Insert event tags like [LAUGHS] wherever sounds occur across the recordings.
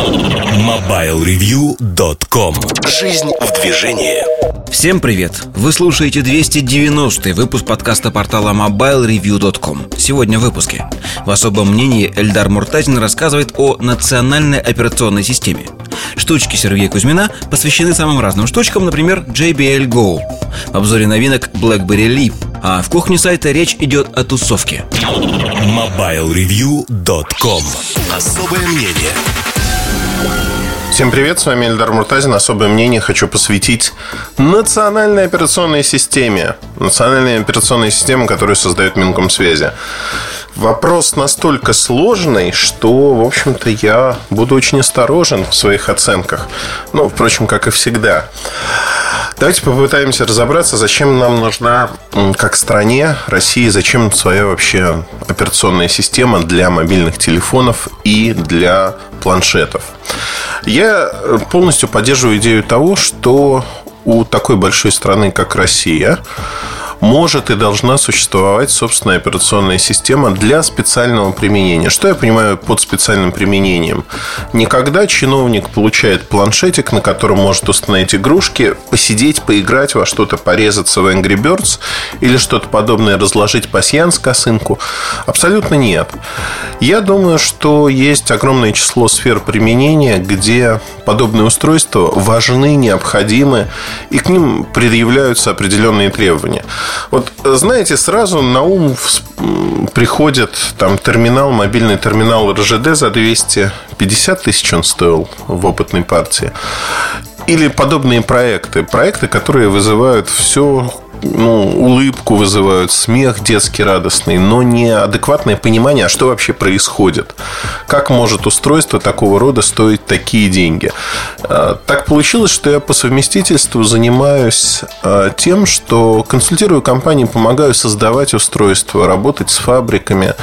MobileReview.com Жизнь в движении. Всем привет! Вы слушаете 290 выпуск подкаста портала MobileReview.com Сегодня в выпуске. В особом мнении Эльдар Муртазин рассказывает о национальной операционной системе. Штучки Сергея Кузьмина посвящены самым разным штучкам, например, JBL Go В обзоре новинок BlackBerry Leap а в кухне сайта речь идет о тусовке. MobileReview.com Особое мнение Всем привет, с вами Эльдар Муртазин. Особое мнение хочу посвятить национальной операционной системе. Национальной операционной системе, которую создает Минкомсвязи. Вопрос настолько сложный, что, в общем-то, я буду очень осторожен в своих оценках. Ну, впрочем, как и всегда. Давайте попытаемся разобраться, зачем нам нужна, как стране России, зачем своя вообще операционная система для мобильных телефонов и для планшетов. Я полностью поддерживаю идею того, что у такой большой страны, как Россия, может и должна существовать собственная операционная система для специального применения. Что я понимаю под специальным применением? Никогда чиновник получает планшетик, на котором может установить игрушки, посидеть, поиграть во что-то, порезаться в Angry Birds или что-то подобное, разложить пасьянс косынку. Абсолютно нет. Я думаю, что есть огромное число сфер применения, где подобные устройства важны, необходимы, и к ним предъявляются определенные требования. Вот, знаете, сразу на ум приходит там терминал, мобильный терминал РЖД за 250 тысяч он стоил в опытной партии. Или подобные проекты. Проекты, которые вызывают все ну, улыбку вызывают, смех детский радостный, но не адекватное понимание, а что вообще происходит. Как может устройство такого рода стоить такие деньги? А, так получилось, что я по совместительству занимаюсь а, тем, что консультирую компании, помогаю создавать устройства, работать с фабриками.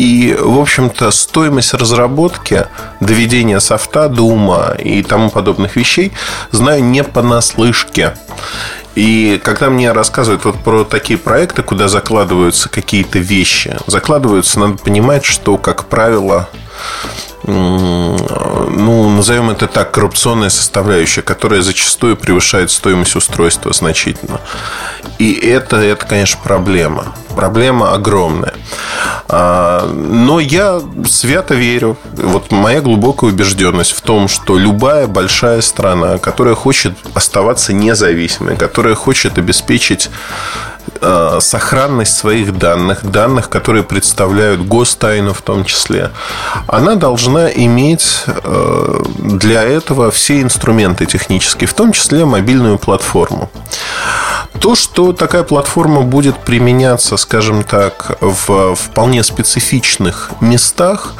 И, в общем-то, стоимость разработки, доведения софта до ума и тому подобных вещей знаю не понаслышке. И когда мне рассказывают вот про такие проекты, куда закладываются какие-то вещи, закладываются, надо понимать, что, как правило, ну, назовем это так, коррупционная составляющая, которая зачастую превышает стоимость устройства значительно. И это, это конечно, проблема. Проблема огромная. А, но я свято верю, вот моя глубокая убежденность в том, что любая большая страна, которая хочет оставаться независимой, которая хочет обеспечить сохранность своих данных, данных, которые представляют гостайну в том числе, она должна иметь а, для этого все инструменты технические, в том числе мобильную платформу. То, что такая платформа будет применяться, скажем так, в вполне специфичных местах,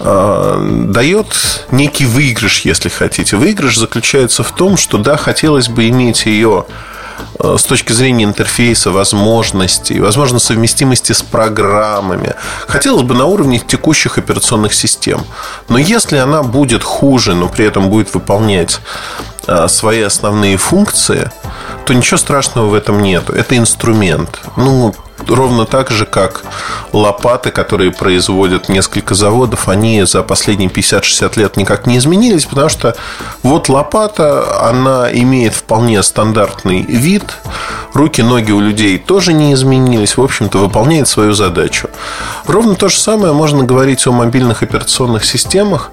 э, дает некий выигрыш, если хотите. Выигрыш заключается в том, что да, хотелось бы иметь ее э, с точки зрения интерфейса, возможностей, возможно, совместимости с программами. Хотелось бы на уровне текущих операционных систем. Но если она будет хуже, но при этом будет выполнять э, свои основные функции, то ничего страшного в этом нет. Это инструмент. Ну, ровно так же, как лопаты, которые производят несколько заводов, они за последние 50-60 лет никак не изменились, потому что вот лопата, она имеет вполне стандартный вид, руки, ноги у людей тоже не изменились, в общем-то, выполняет свою задачу. Ровно то же самое можно говорить о мобильных операционных системах,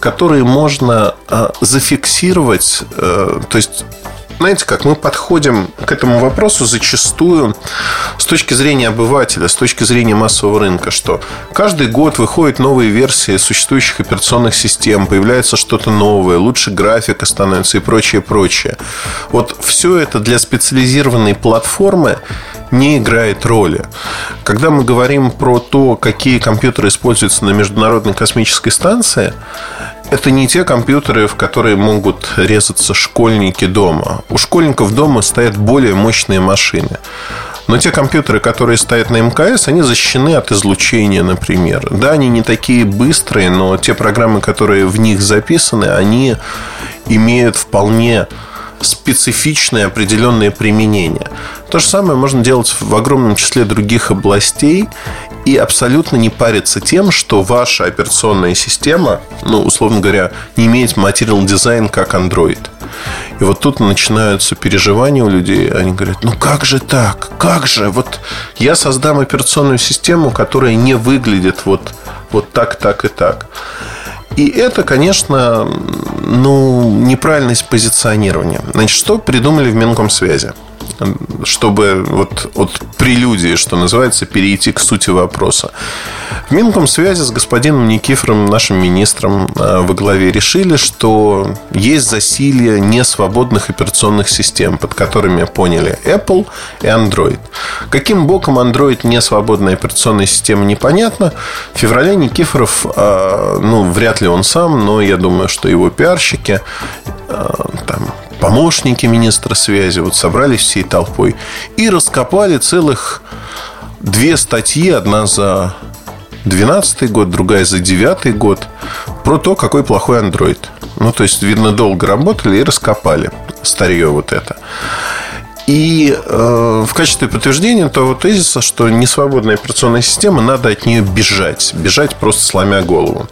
которые можно а, зафиксировать, э, то есть знаете как, мы подходим к этому вопросу зачастую с точки зрения обывателя, с точки зрения массового рынка, что каждый год выходят новые версии существующих операционных систем, появляется что-то новое, лучше графика становится и прочее, прочее. Вот все это для специализированной платформы не играет роли. Когда мы говорим про то, какие компьютеры используются на Международной космической станции, это не те компьютеры, в которые могут резаться школьники дома. У школьников дома стоят более мощные машины. Но те компьютеры, которые стоят на МКС, они защищены от излучения, например. Да, они не такие быстрые, но те программы, которые в них записаны, они имеют вполне специфичные определенные применения. То же самое можно делать в огромном числе других областей. И абсолютно не париться тем, что ваша операционная система, ну, условно говоря, не имеет материал дизайн как Android. И вот тут начинаются переживания у людей. Они говорят, ну как же так? Как же? Вот я создам операционную систему, которая не выглядит вот, вот так, так и так. И это, конечно, ну, неправильность позиционирования. Значит, что придумали в Минкомсвязи? Чтобы вот от прелюдии, что называется, перейти к сути вопроса. В Минкомсвязи с господином Никифором, нашим министром э, во главе, решили, что есть засилье несвободных операционных систем, под которыми поняли Apple и Android. Каким боком Android не свободная операционная система, непонятно. В феврале Никифоров, э, ну, вряд ли он сам, но я думаю, что его пиарщики э, там, помощники министра связи вот собрались всей толпой и раскопали целых две статьи, одна за 2012 год, другая за 2009 год, про то, какой плохой Android. Ну, то есть, видно, долго работали и раскопали старье вот это. И э, в качестве подтверждения того тезиса, что несвободная операционная система, надо от нее бежать. Бежать просто сломя голову.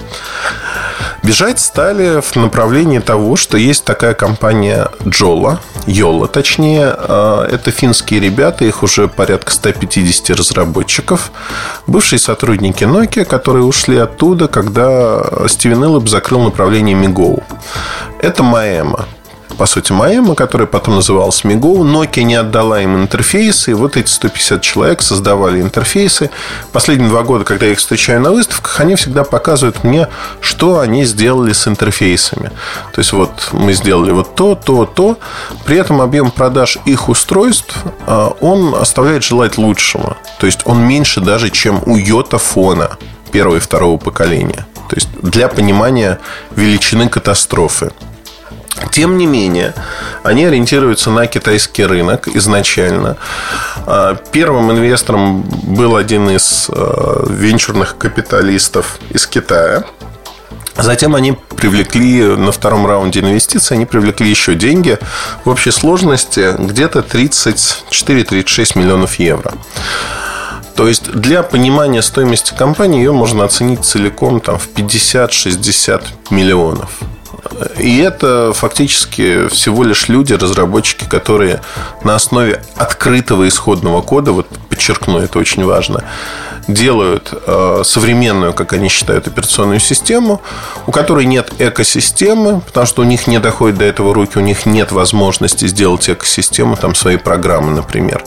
Бежать стали в направлении того, что есть такая компания Джола, Йола точнее. Э, это финские ребята, их уже порядка 150 разработчиков. Бывшие сотрудники Nokia, которые ушли оттуда, когда Стивен Иллоп закрыл направление Мигоу. Это Маэма по сути, Маэма, которая потом называлась Мигоу. Nokia не отдала им интерфейсы. И вот эти 150 человек создавали интерфейсы. Последние два года, когда я их встречаю на выставках, они всегда показывают мне, что они сделали с интерфейсами. То есть, вот мы сделали вот то, то, то. При этом объем продаж их устройств, а, он оставляет желать лучшего. То есть, он меньше даже, чем у Йота фона первого и второго поколения. То есть, для понимания величины катастрофы. Тем не менее, они ориентируются на китайский рынок изначально. А, первым инвестором был один из а, венчурных капиталистов из Китая. Затем они привлекли на втором раунде инвестиций, они привлекли еще деньги в общей сложности где-то 34-36 миллионов евро. То есть для понимания стоимости компании ее можно оценить целиком там, в 50-60 миллионов. И это фактически всего лишь люди, разработчики, которые на основе открытого исходного кода, вот подчеркну, это очень важно, делают э, современную, как они считают, операционную систему, у которой нет экосистемы, потому что у них не доходит до этого руки, у них нет возможности сделать экосистему, там свои программы, например.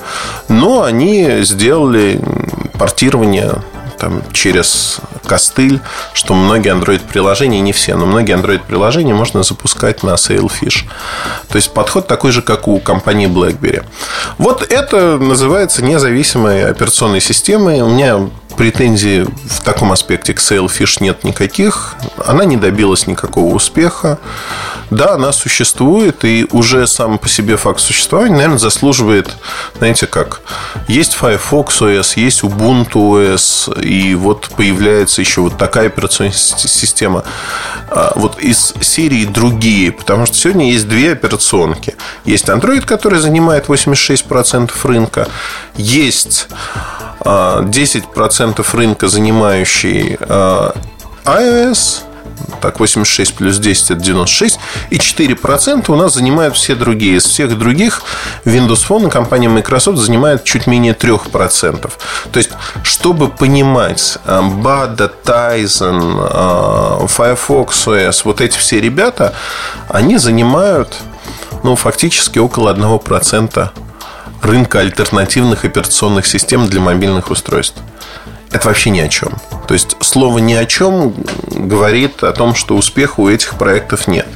Но они сделали портирование там, через костыль, что многие Android-приложения, не все, но многие Android-приложения можно запускать на Sailfish. То есть подход такой же, как у компании BlackBerry. Вот это называется независимой операционной системой. У меня претензий в таком аспекте к Sailfish нет никаких. Она не добилась никакого успеха. Да, она существует, и уже сам по себе факт существования, наверное, заслуживает, знаете как, есть Firefox OS, есть Ubuntu OS, и вот появляется еще вот такая операционная система. А, вот из серии другие, потому что сегодня есть две операционки. Есть Android, который занимает 86% рынка, есть 10% а, рынка, занимающий а, iOS, так, 86 плюс 10 это 96. И 4% у нас занимают все другие. Из всех других Windows Phone компания Microsoft занимает чуть менее 3%. То есть, чтобы понимать, Bada, Tizen, Firefox OS, вот эти все ребята, они занимают ну, фактически около 1% рынка альтернативных операционных систем для мобильных устройств. Это вообще ни о чем. То есть слово ни о чем говорит о том, что успеха у этих проектов нет.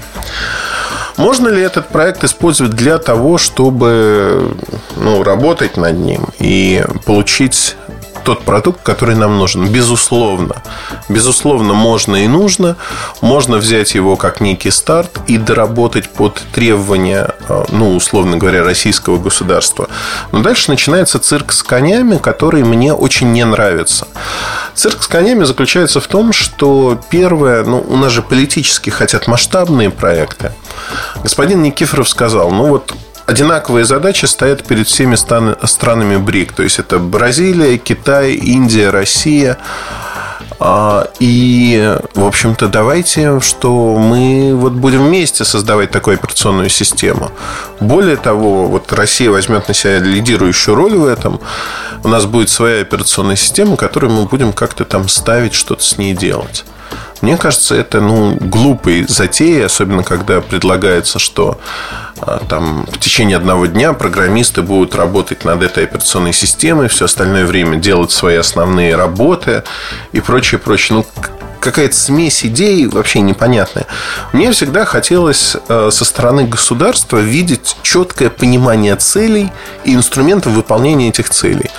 Можно ли этот проект использовать для того, чтобы ну, работать над ним и получить тот продукт, который нам нужен. Безусловно. Безусловно, можно и нужно. Можно взять его как некий старт и доработать под требования, э, ну, условно говоря, российского государства. Но дальше начинается цирк с конями, который мне очень не нравится. Цирк с конями заключается в том, что первое, ну, у нас же политически хотят масштабные проекты. Господин Никифоров сказал, ну вот одинаковые задачи стоят перед всеми странами БРИК. То есть это Бразилия, Китай, Индия, Россия. А, и, в общем-то, давайте, что мы вот будем вместе создавать такую операционную систему. Более того, вот Россия возьмет на себя лидирующую роль в этом. У нас будет своя операционная система, которую мы будем как-то там ставить, что-то с ней делать. Мне кажется, это ну, глупый затея, особенно когда предлагается, что а, там в течение одного дня программисты будут работать над этой операционной системой, все остальное время делать свои основные работы и прочее, прочее. Ну, какая-то смесь идей вообще непонятная. Мне всегда хотелось э, со стороны государства видеть четкое понимание целей и инструментов выполнения этих целей.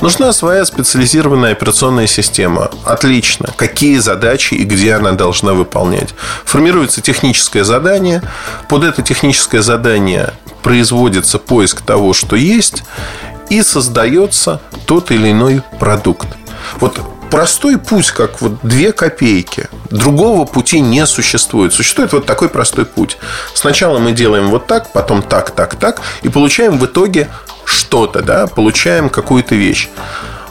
Нужна своя специализированная операционная система. Отлично. Какие задачи и где она должна выполнять. Формируется техническое задание. Под это техническое задание производится поиск того, что есть, и создается тот или иной продукт. Вот простой путь, как вот две копейки. Другого пути не существует. Существует вот такой простой путь. Сначала мы делаем вот так, потом так, так, так, и получаем в итоге что-то, да, получаем какую-то вещь.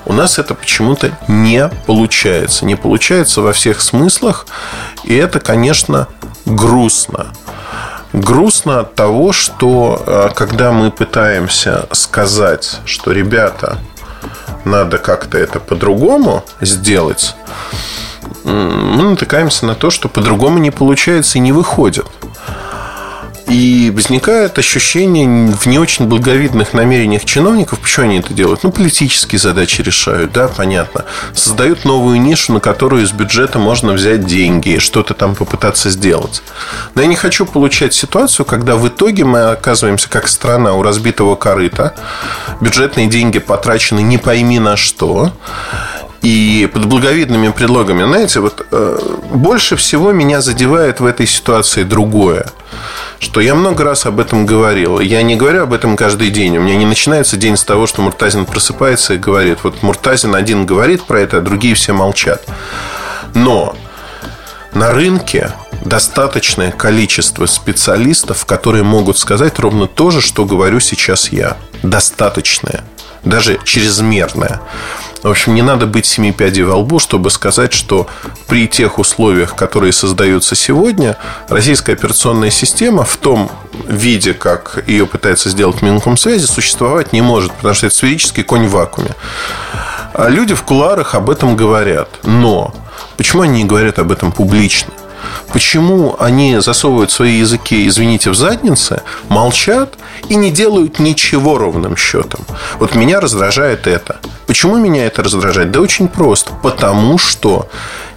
У нас это почему-то не получается. Не получается во всех смыслах. И это, конечно, грустно. Грустно от того, что э, когда мы пытаемся сказать, что ребята, надо как-то это по-другому сделать, мы натыкаемся на то, что по-другому не получается и не выходит. И возникает ощущение в не очень благовидных намерениях чиновников. Почему они это делают? Ну, политические задачи решают, да, понятно. Создают новую нишу, на которую из бюджета можно взять деньги и что-то там попытаться сделать. Но я не хочу получать ситуацию, когда в итоге мы оказываемся как страна у разбитого корыта. Бюджетные деньги потрачены не пойми на что. И под благовидными предлогами, знаете, вот э, больше всего меня задевает в этой ситуации другое что я много раз об этом говорил. Я не говорю об этом каждый день. У меня не начинается день с того, что Муртазин просыпается и говорит. Вот Муртазин один говорит про это, а другие все молчат. Но на рынке достаточное количество специалистов, которые могут сказать ровно то же, что говорю сейчас я. Достаточное. Даже чрезмерное. В общем, не надо быть семи пядей во лбу, чтобы сказать, что при тех условиях, которые создаются сегодня, российская операционная система в том виде, как ее пытается сделать Минкомсвязи, существовать не может, потому что это сферический конь в вакууме. А люди в куларах об этом говорят. Но почему они не говорят об этом публично? Почему они засовывают свои языки, извините, в задницы, молчат и не делают ничего ровным счетом? Вот меня раздражает это. Почему меня это раздражает? Да очень просто. Потому что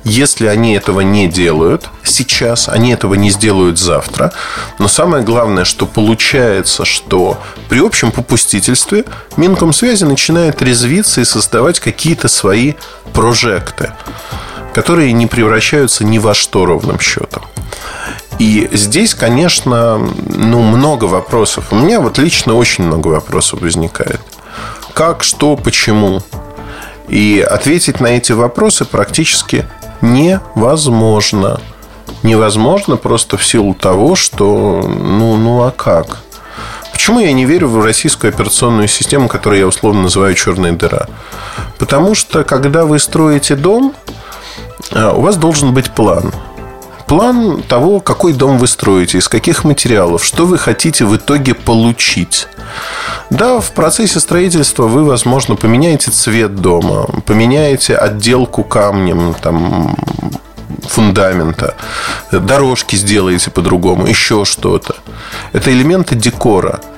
если они этого не делают сейчас, они этого не сделают завтра. Но самое главное, что получается, что при общем попустительстве Минкомсвязи начинает резвиться и создавать какие-то свои прожекты которые не превращаются ни во что ровным счетом. И здесь, конечно, ну, много вопросов. У меня вот лично очень много вопросов возникает. Как, что, почему? И ответить на эти вопросы практически невозможно. Невозможно просто в силу того, что ну, ну а как? Почему я не верю в российскую операционную систему, которую я условно называю черная дыра? Потому что когда вы строите дом, у вас должен быть план. План того, какой дом вы строите, из каких материалов, что вы хотите в итоге получить. Да, в процессе строительства вы, возможно, поменяете цвет дома, поменяете отделку камнем, там, фундамента, дорожки сделаете по-другому, еще что-то. Это элементы декора –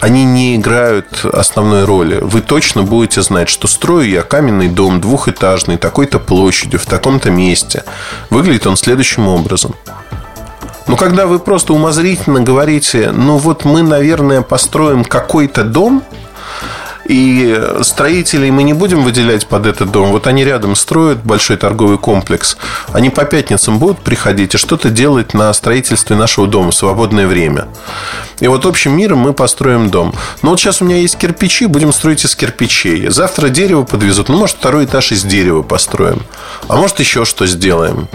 они не играют основной роли. Вы точно будете знать, что строю я каменный дом двухэтажный, такой-то площадью, в таком-то месте. Выглядит он следующим образом. Но когда вы просто умозрительно говорите, ну вот мы, наверное, построим какой-то дом – и строителей мы не будем выделять под этот дом. Вот они рядом строят большой торговый комплекс. Они по пятницам будут приходить и что-то делать на строительстве нашего дома в свободное время. И вот общим миром мы построим дом. Но вот сейчас у меня есть кирпичи, будем строить из кирпичей. Завтра дерево подвезут. Ну, может, второй этаж из дерева построим. А может, еще что сделаем.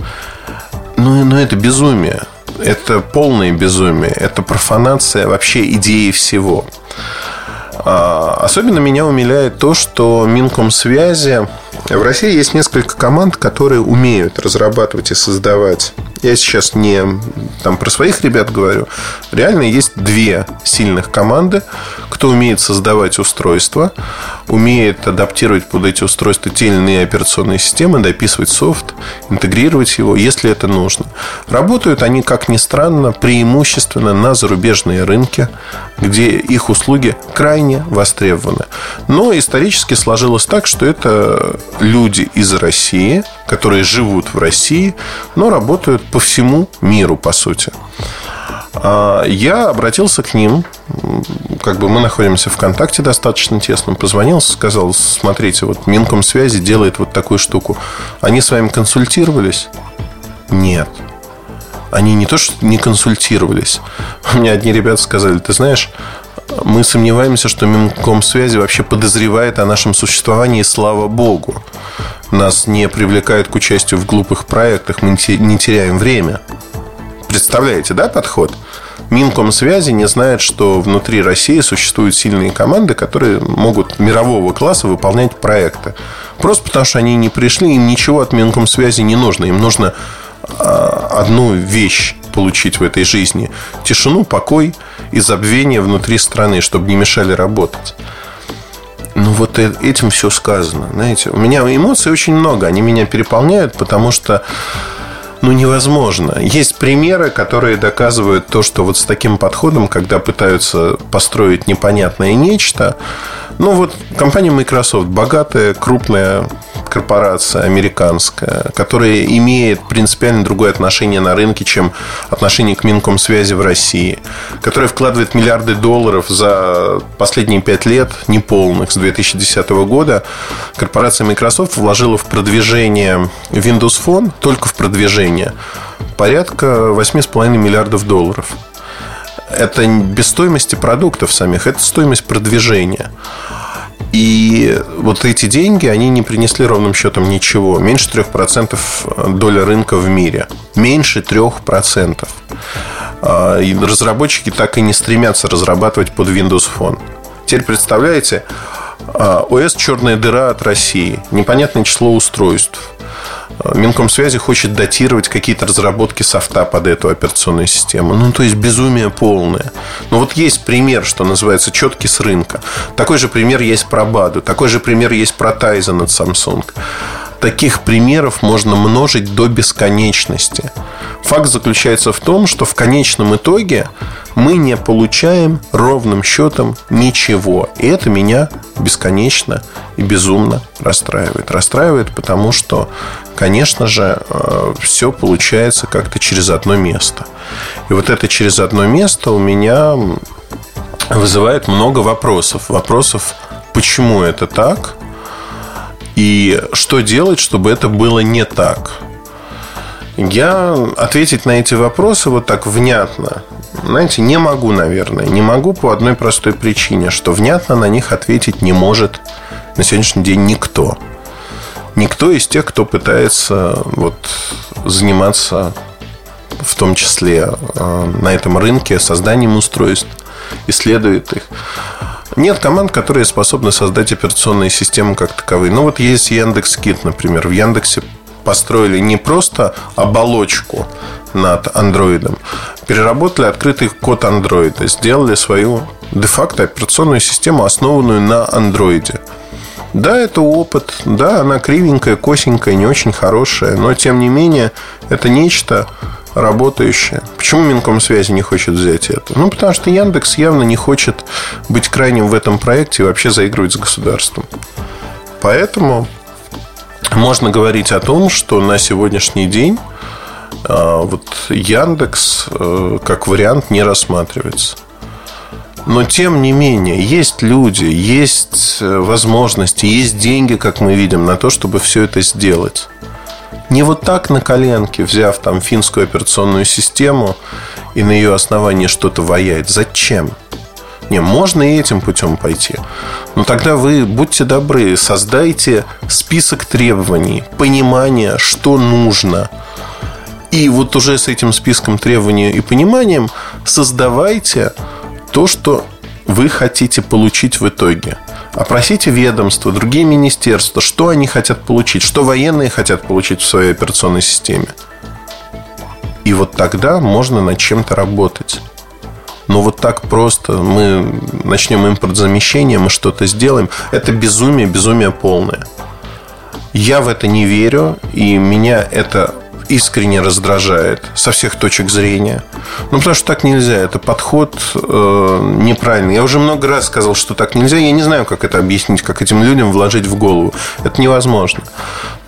Ну, ну это безумие. это полное безумие, это профанация вообще идеи всего. А, особенно меня умиляет то, что Минкомсвязи в России есть несколько команд, которые умеют разрабатывать и создавать. Я сейчас не там, про своих ребят говорю. Реально есть две сильных команды, кто умеет создавать устройства, умеет адаптировать под эти устройства те или иные операционные системы, дописывать софт, интегрировать его, если это нужно. Работают они, как ни странно, преимущественно на зарубежные рынки, где их услуги крайне востребованы. Но исторически сложилось так, что это люди из России, которые живут в России, но работают по всему миру, по сути. А, я обратился к ним, как бы мы находимся в контакте достаточно тесно, позвонил, сказал, смотрите, вот Минкомсвязи делает вот такую штуку. Они с вами консультировались? Нет. Они не то, что не консультировались. [LAUGHS] У меня одни ребята сказали, ты знаешь, мы сомневаемся, что Минкомсвязи вообще подозревает о нашем существовании, слава богу. Нас не привлекают к участию в глупых проектах, мы не теряем время. Представляете, да, подход? Минкомсвязи не знает, что внутри России существуют сильные команды, которые могут мирового класса выполнять проекты. Просто потому, что они не пришли, им ничего от Минкомсвязи не нужно. Им нужно а, одну вещь получить в этой жизни. Тишину, покой и забвение внутри страны, чтобы не мешали работать. Ну, вот э, этим все сказано. Знаете, у меня эмоций очень много. Они меня переполняют, потому что ну, невозможно. Есть примеры, которые доказывают то, что вот с таким подходом, когда пытаются построить непонятное нечто, ну, вот компания Microsoft, богатая, крупная корпорация американская, которая имеет принципиально другое отношение на рынке, чем отношение к Минкомсвязи в России, которая вкладывает миллиарды долларов за последние пять лет, неполных, с 2010 года, корпорация Microsoft вложила в продвижение Windows Phone, только в продвижение, порядка 8,5 миллиардов долларов. Это без стоимости продуктов самих, это стоимость продвижения. И вот эти деньги, они не принесли ровным счетом ничего. Меньше 3% доля рынка в мире. Меньше 3%. А, и разработчики так и не стремятся разрабатывать под Windows Phone. Теперь представляете, ОС а, черная дыра от России. Непонятное число устройств. Минкомсвязи хочет датировать какие-то разработки софта под эту операционную систему. Ну, то есть безумие полное. Но вот есть пример, что называется, четкий с рынка. Такой же пример есть про Баду. Такой же пример есть про Tizen от Samsung. Таких примеров можно множить до бесконечности. Факт заключается в том, что в конечном итоге мы не получаем ровным счетом ничего. И это меня бесконечно и безумно расстраивает. Расстраивает, потому что, конечно же, э, все получается как-то через одно место. И вот это через одно место у меня вызывает много вопросов. Вопросов, почему это так, и что делать, чтобы это было не так. Я ответить на эти вопросы вот так внятно, знаете, не могу, наверное. Не могу по одной простой причине, что внятно на них ответить не может на сегодняшний день никто. Никто из тех, кто пытается вот, заниматься в том числе э, на этом рынке созданием устройств, исследует их. Нет команд, которые способны создать операционные системы как таковые. Ну, вот есть Яндекс Кит, например. В Яндексе построили не просто оболочку над андроидом, переработали открытый код андроида, сделали свою де-факто операционную систему, основанную на андроиде. Да, это опыт, да, она кривенькая, косенькая, не очень хорошая, но тем не менее это нечто работающее. Почему Минкомсвязи не хочет взять это? Ну, потому что Яндекс явно не хочет быть крайним в этом проекте и вообще заигрывать с государством. Поэтому можно говорить о том, что на сегодняшний день а, вот Яндекс э, как вариант не рассматривается. Но тем не менее, есть люди, есть э, возможности, есть деньги, как мы видим, на то, чтобы все это сделать. Не вот так на коленке, взяв там финскую операционную систему и на ее основании что-то ваять. Зачем? Не, можно и этим путем пойти. Но тогда вы, будьте добры, создайте список требований, понимания, что нужно. И вот уже с этим списком требований и пониманием создавайте то, что вы хотите получить в итоге. Опросите ведомства, другие министерства, что они хотят получить, что военные хотят получить в своей операционной системе. И вот тогда можно над чем-то работать. Но вот так просто мы начнем импортзамещение, мы что-то сделаем. Это безумие, безумие полное. Я в это не верю, и меня это искренне раздражает со всех точек зрения. Ну, потому что так нельзя. Это подход э, неправильный. Я уже много раз сказал, что так нельзя. Я не знаю, как это объяснить, как этим людям вложить в голову. Это невозможно.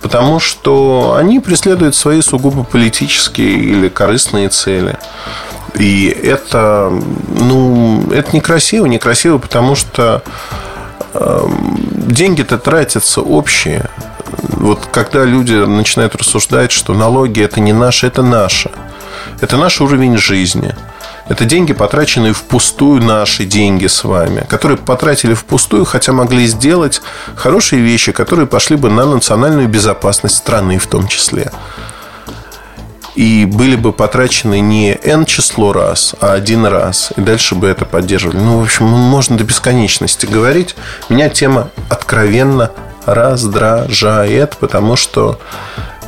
Потому что они преследуют свои сугубо политические или корыстные цели. И это, ну, это некрасиво, некрасиво, потому что э, деньги-то тратятся общие. Вот когда люди начинают рассуждать, что налоги это не наши, это наше. Это наш уровень жизни. Это деньги, потраченные впустую, наши деньги с вами, которые потратили впустую, хотя могли сделать хорошие вещи, которые пошли бы на национальную безопасность страны в том числе. И были бы потрачены не N число раз, а один раз. И дальше бы это поддерживали. Ну, в общем, можно до бесконечности говорить. Меня тема откровенно раздражает, потому что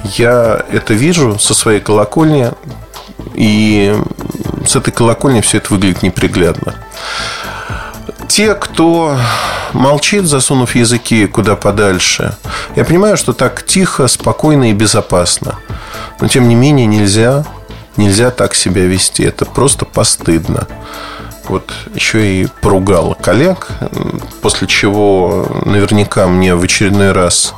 я это вижу со своей колокольни, и с этой колокольни все это выглядит неприглядно. Те, кто молчит, засунув языки куда подальше, я понимаю, что так тихо, спокойно и безопасно. Но, тем не менее, нельзя, нельзя так себя вести. Это просто постыдно вот еще и поругал коллег, после чего наверняка мне в очередной раз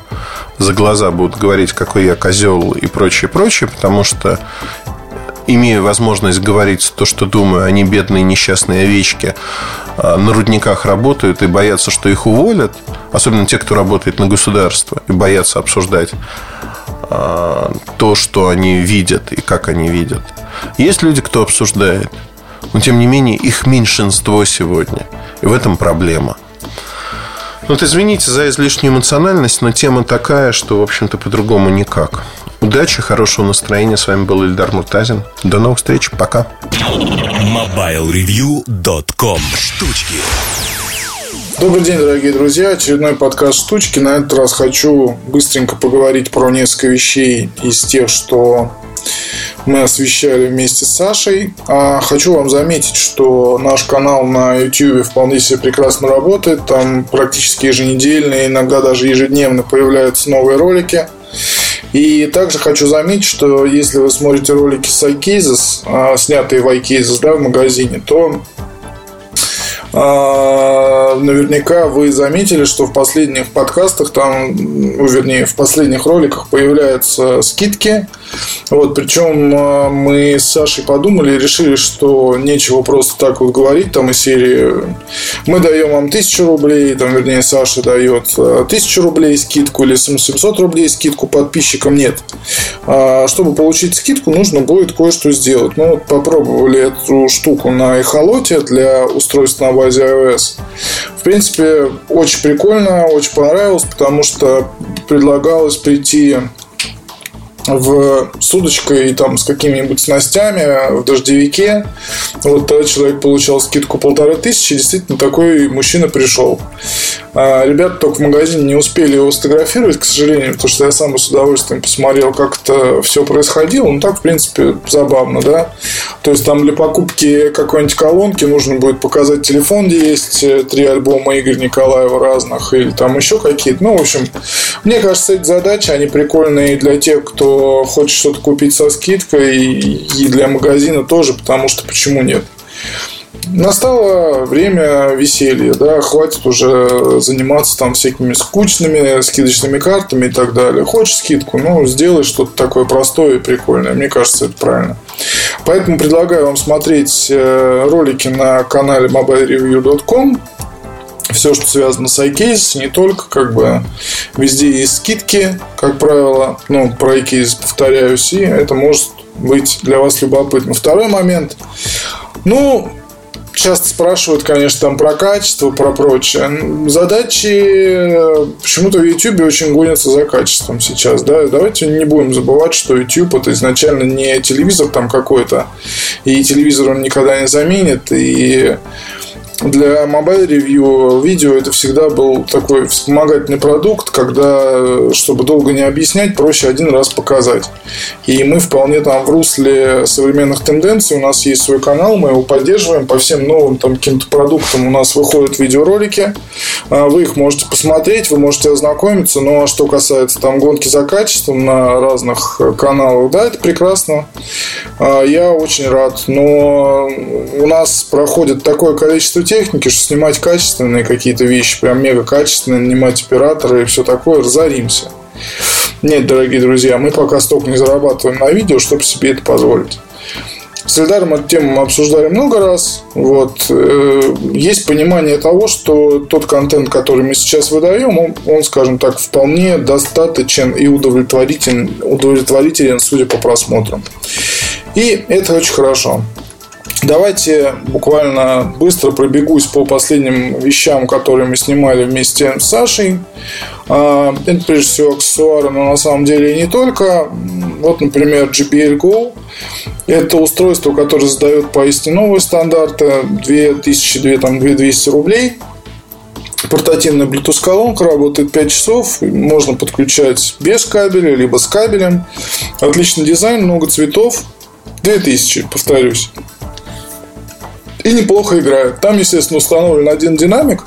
за глаза будут говорить, какой я козел и прочее, прочее, потому что имею возможность говорить то, что думаю, они бедные несчастные овечки а, на рудниках работают и боятся, что их уволят, особенно те, кто работает на государство, и боятся обсуждать а, то, что они видят и как они видят. Есть люди, кто обсуждает. Но, тем не менее, их меньшинство сегодня. И в этом проблема. Ну, вот извините за излишнюю эмоциональность, но тема такая, что, в общем-то, по-другому никак. Удачи, хорошего настроения. С вами был Ильдар Муртазин. До новых встреч. Пока. MobileReview.com Штучки Добрый день, дорогие друзья. Очередной подкаст «Штучки». На этот раз хочу быстренько поговорить про несколько вещей из тех, что мы освещали вместе с Сашей. А хочу вам заметить, что наш канал на YouTube вполне себе прекрасно работает. Там практически еженедельно, иногда даже ежедневно появляются новые ролики. И также хочу заметить, что если вы смотрите ролики с iCases, а, снятые в iCases да, в магазине, то а, наверняка вы заметили, что в последних подкастах, там, ну, вернее, в последних роликах появляются скидки. Вот, причем а, мы с Сашей подумали и решили, что нечего просто так вот говорить, там из серии мы даем вам тысячу рублей, там, вернее, Саша дает а, тысячу рублей скидку или 700 рублей скидку подписчикам. Нет. Чтобы получить скидку, нужно будет кое-что сделать. Мы вот попробовали эту штуку на эхолоте для устройства на базе iOS. В принципе, очень прикольно, очень понравилось, потому что предлагалось прийти в с удочкой и там с какими-нибудь снастями в дождевике. Вот тогда человек получал скидку полторы тысячи. Действительно, такой мужчина пришел. А ребята только в магазине не успели его сфотографировать, к сожалению, потому что я сам с удовольствием посмотрел, как это все происходило. Ну, так, в принципе, забавно, да. То есть, там для покупки какой-нибудь колонки нужно будет показать телефон, где есть э, три альбома Игоря Николаева разных, или там еще какие-то. Ну, в общем, мне кажется, эти задачи, они прикольные для тех, кто хочет что-то купить со скидкой, и для магазина тоже, потому что почему нет? Настало время веселья, да, хватит уже заниматься там всякими скучными скидочными картами и так далее. Хочешь скидку, ну, сделай что-то такое простое и прикольное. Мне кажется, это правильно. Поэтому предлагаю вам смотреть э, ролики на канале mobilereview.com все, что связано с iCase, не только, как бы везде есть скидки, как правило, ну, про iCase повторяюсь, и это может быть для вас любопытно. Второй момент. Ну, часто спрашивают, конечно, там про качество, про прочее. Задачи почему-то в YouTube очень гонятся за качеством сейчас. Да? Давайте не будем забывать, что YouTube это изначально не телевизор там какой-то, и телевизор он никогда не заменит, и для Mobile Review видео это всегда был такой вспомогательный продукт, когда, чтобы долго не объяснять, проще один раз показать. И мы вполне там в русле современных тенденций, у нас есть свой канал, мы его поддерживаем, по всем новым там каким-то продуктам у нас выходят видеоролики, а, вы их можете посмотреть, вы можете ознакомиться, но что касается там гонки за качеством на разных каналах, да, это прекрасно, а, я очень рад, но у нас проходит такое количество техники, что снимать качественные какие-то вещи, прям мега качественные, нанимать оператора и все такое, разоримся. Нет, дорогие друзья, мы пока столько не зарабатываем на видео, чтобы себе это позволить. С Эльдаром эту тему мы обсуждали много раз. Вот. Э, есть понимание того, что тот контент, который мы сейчас выдаем, он, он скажем так, вполне достаточен и удовлетворителен, удовлетворителен, судя по просмотрам. И это очень хорошо. Давайте буквально быстро пробегусь по последним вещам, которые мы снимали вместе с Сашей. А, это прежде всего аксессуары, но на самом деле и не только. Вот, например, JBL Go. Это устройство, которое задает поистине новые стандарты. 2000, там, 2200 рублей. Портативная Bluetooth колонка работает 5 часов. Можно подключать без кабеля, либо с кабелем. Отличный дизайн, много цветов. 2000, повторюсь и неплохо играет. Там, естественно, установлен один динамик.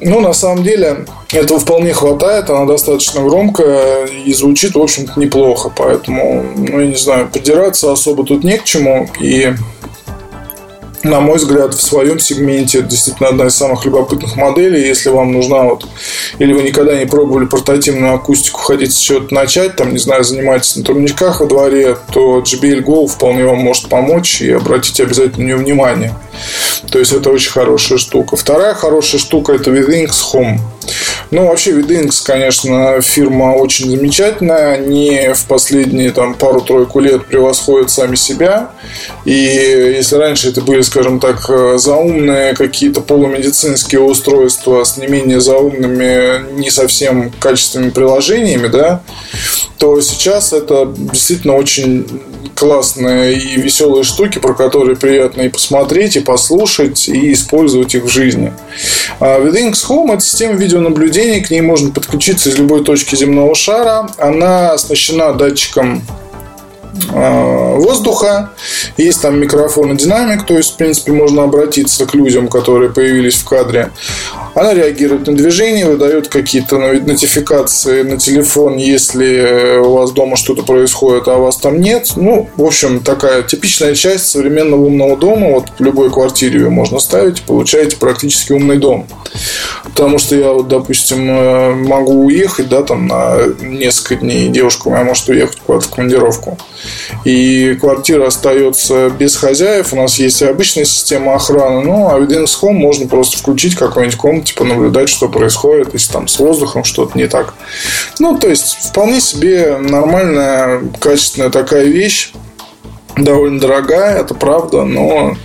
Но на самом деле этого вполне хватает, она достаточно громкая и звучит, в общем-то, неплохо. Поэтому, ну, я не знаю, придираться особо тут не к чему. И на мой взгляд, в своем сегменте действительно одна из самых любопытных моделей. Если вам нужна вот, или вы никогда не пробовали портативную акустику, хотите с чего-то начать, там, не знаю, занимаетесь на турничках во дворе, то JBL Go вполне вам может помочь и обратите обязательно на нее внимание. То есть, это очень хорошая штука. Вторая хорошая штука – это Withings Home. Ну, вообще, Видинкс, конечно, фирма очень замечательная. Они в последние там, пару-тройку лет превосходят сами себя. И если раньше это были, скажем так, заумные какие-то полумедицинские устройства с не менее заумными, не совсем качественными приложениями, да, то сейчас это действительно очень классные и веселые штуки, про которые приятно и посмотреть, и послушать, и использовать их в жизни. А Withings Home – это система видеонаблюдения, к ней можно подключиться из любой точки земного шара. Она оснащена датчиком а, воздуха. Есть там микрофон и динамик, то есть, в принципе, можно обратиться к людям, которые появились в кадре. Она реагирует на движение, выдает какие-то нотификации на телефон, если у вас дома что-то происходит, а вас там нет. Ну, в общем, такая типичная часть современного умного дома. Вот в любой квартире ее можно ставить, получаете практически умный дом. Потому что я, вот, допустим, э, могу уехать, да, там на несколько дней, девушка моя может уехать куда-то в командировку. И квартира остается без хозяев. У нас есть обычная система охраны. Ну, а в Home можно просто включить какой-нибудь комнате, понаблюдать, что происходит, если там с воздухом что-то не так. Ну, то есть, вполне себе нормальная, качественная такая вещь довольно дорогая, это правда, но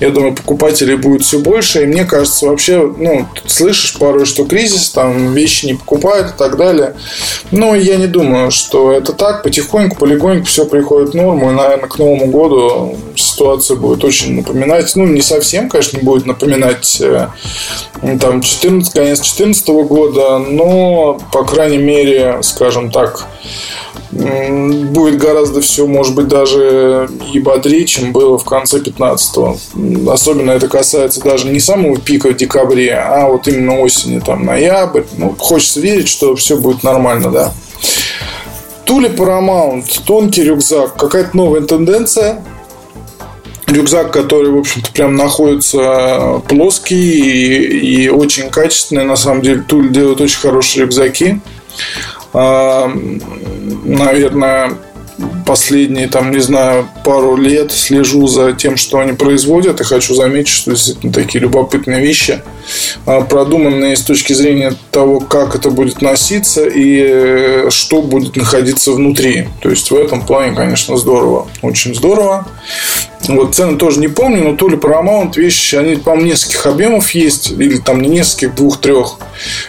я думаю, покупателей будет все больше. И мне кажется, вообще, ну, слышишь порой, что кризис, там вещи не покупают и так далее. Но я не думаю, что это так. Потихоньку, полегоньку все приходит в норму. И, наверное, к Новому году ситуация будет очень напоминать. Ну, не совсем, конечно, будет напоминать э, там 14, конец 2014 года, но, по крайней мере, скажем так, будет гораздо все, может быть, даже и бодрее, чем было в конце 15-го. Особенно это касается даже не самого пика в декабре, а вот именно осени, там, ноябрь. Ну, хочется верить, что все будет нормально, да. Тули Paramount, тонкий рюкзак, какая-то новая тенденция. Рюкзак, который, в общем-то, прям находится плоский и, и очень качественный. На самом деле, Туль делает очень хорошие рюкзаки. А, наверное, последние, там, не знаю, пару лет слежу за тем, что они производят, и хочу заметить, что действительно такие любопытные вещи, а, продуманные с точки зрения того, как это будет носиться и э, что будет находиться внутри. То есть в этом плане, конечно, здорово, очень здорово. Вот цены тоже не помню, но то ли Paramount вещи, они, по-моему, нескольких объемов есть, или там не нескольких, двух-трех.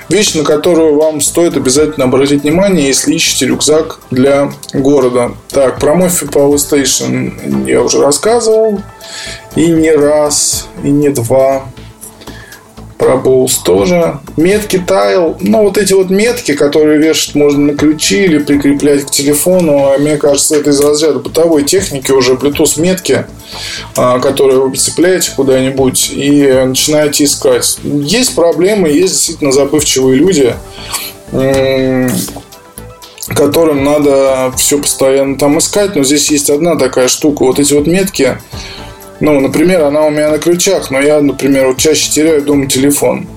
Вещь, на которую вам стоит обязательно обратить внимание, если ищете рюкзак для города. Так, про мой Power Station я уже рассказывал. И не раз, и не два. Про Bowls тоже. Метки тайл. Ну, вот эти вот метки, которые вешать можно на ключи или прикреплять к телефону. А мне кажется, это из разряда бытовой техники уже Bluetooth метки, а, которые вы прицепляете куда-нибудь и начинаете искать. Есть проблемы, есть действительно забывчивые люди которым надо все постоянно там искать, но здесь есть одна такая штука. Вот эти вот метки, ну, например, она у меня на ключах, но я, например, вот чаще теряю дома телефон.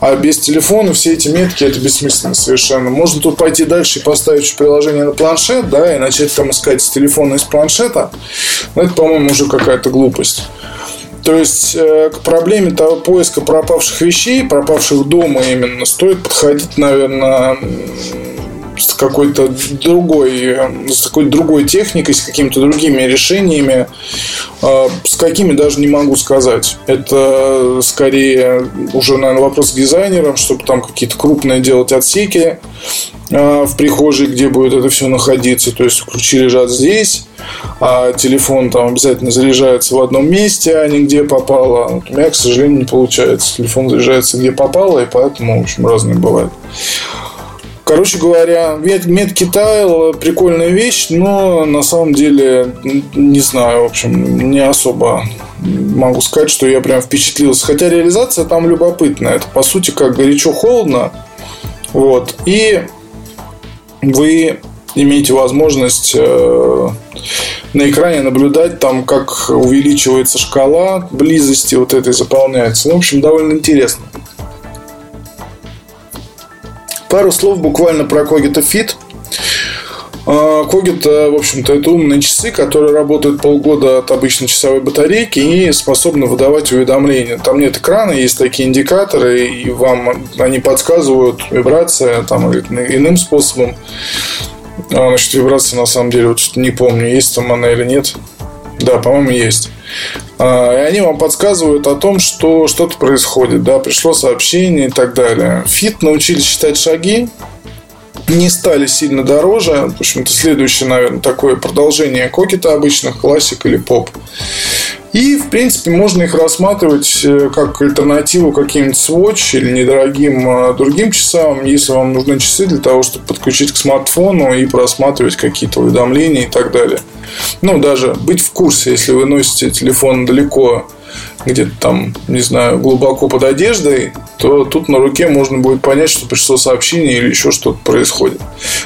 А без телефона все эти метки это бессмысленно совершенно. Можно тут пойти дальше и поставить приложение на планшет, да, и начать там искать с телефона из планшета. Но это, по-моему, уже какая-то глупость. То есть э, к проблеме того поиска пропавших вещей, пропавших дома именно, стоит подходить, наверное, с какой-то другой, с какой другой техникой, с какими-то другими решениями, а, с какими даже не могу сказать. Это скорее уже, наверное, вопрос к дизайнерам, чтобы там какие-то крупные делать отсеки а, в прихожей, где будет это все находиться. То есть ключи лежат здесь, а телефон там обязательно заряжается в одном месте, а не где попало. Вот у меня, к сожалению, не получается. Телефон заряжается где попало, и поэтому, в общем, разные бывают. Короче говоря, метки тайл прикольная вещь, но на самом деле не знаю, в общем, не особо могу сказать, что я прям впечатлился. Хотя реализация там любопытная. Это по сути как горячо-холодно. Вот. И вы имеете возможность э, на экране наблюдать там, как увеличивается шкала близости вот этой заполняется. Ну, в общем, довольно интересно. Пару слов буквально про Cogito Fit. Cogito, в общем-то, это умные часы, которые работают полгода от обычной часовой батарейки и способны выдавать уведомления. Там нет экрана, есть такие индикаторы, и вам они подсказывают вибрация там, или иным способом. А, насчет вибрации, на самом деле, вот что-то не помню, есть там она или нет. Да, по-моему, есть. А, и они вам подсказывают о том, что что-то происходит, да, пришло сообщение и так далее. Фит научились считать шаги, не стали сильно дороже. В общем-то, следующее, наверное, такое продолжение кокета обычных, классик или поп. И, в принципе, можно их рассматривать э, как альтернативу каким-нибудь Swatch или недорогим э, другим часам, если вам нужны часы для того, чтобы подключить к смартфону и просматривать какие-то уведомления и так далее. Ну, даже быть в курсе, если вы носите телефон далеко где-то там, не знаю, глубоко под одеждой, то тут на руке можно будет понять, что пришло сообщение или еще что-то происходит.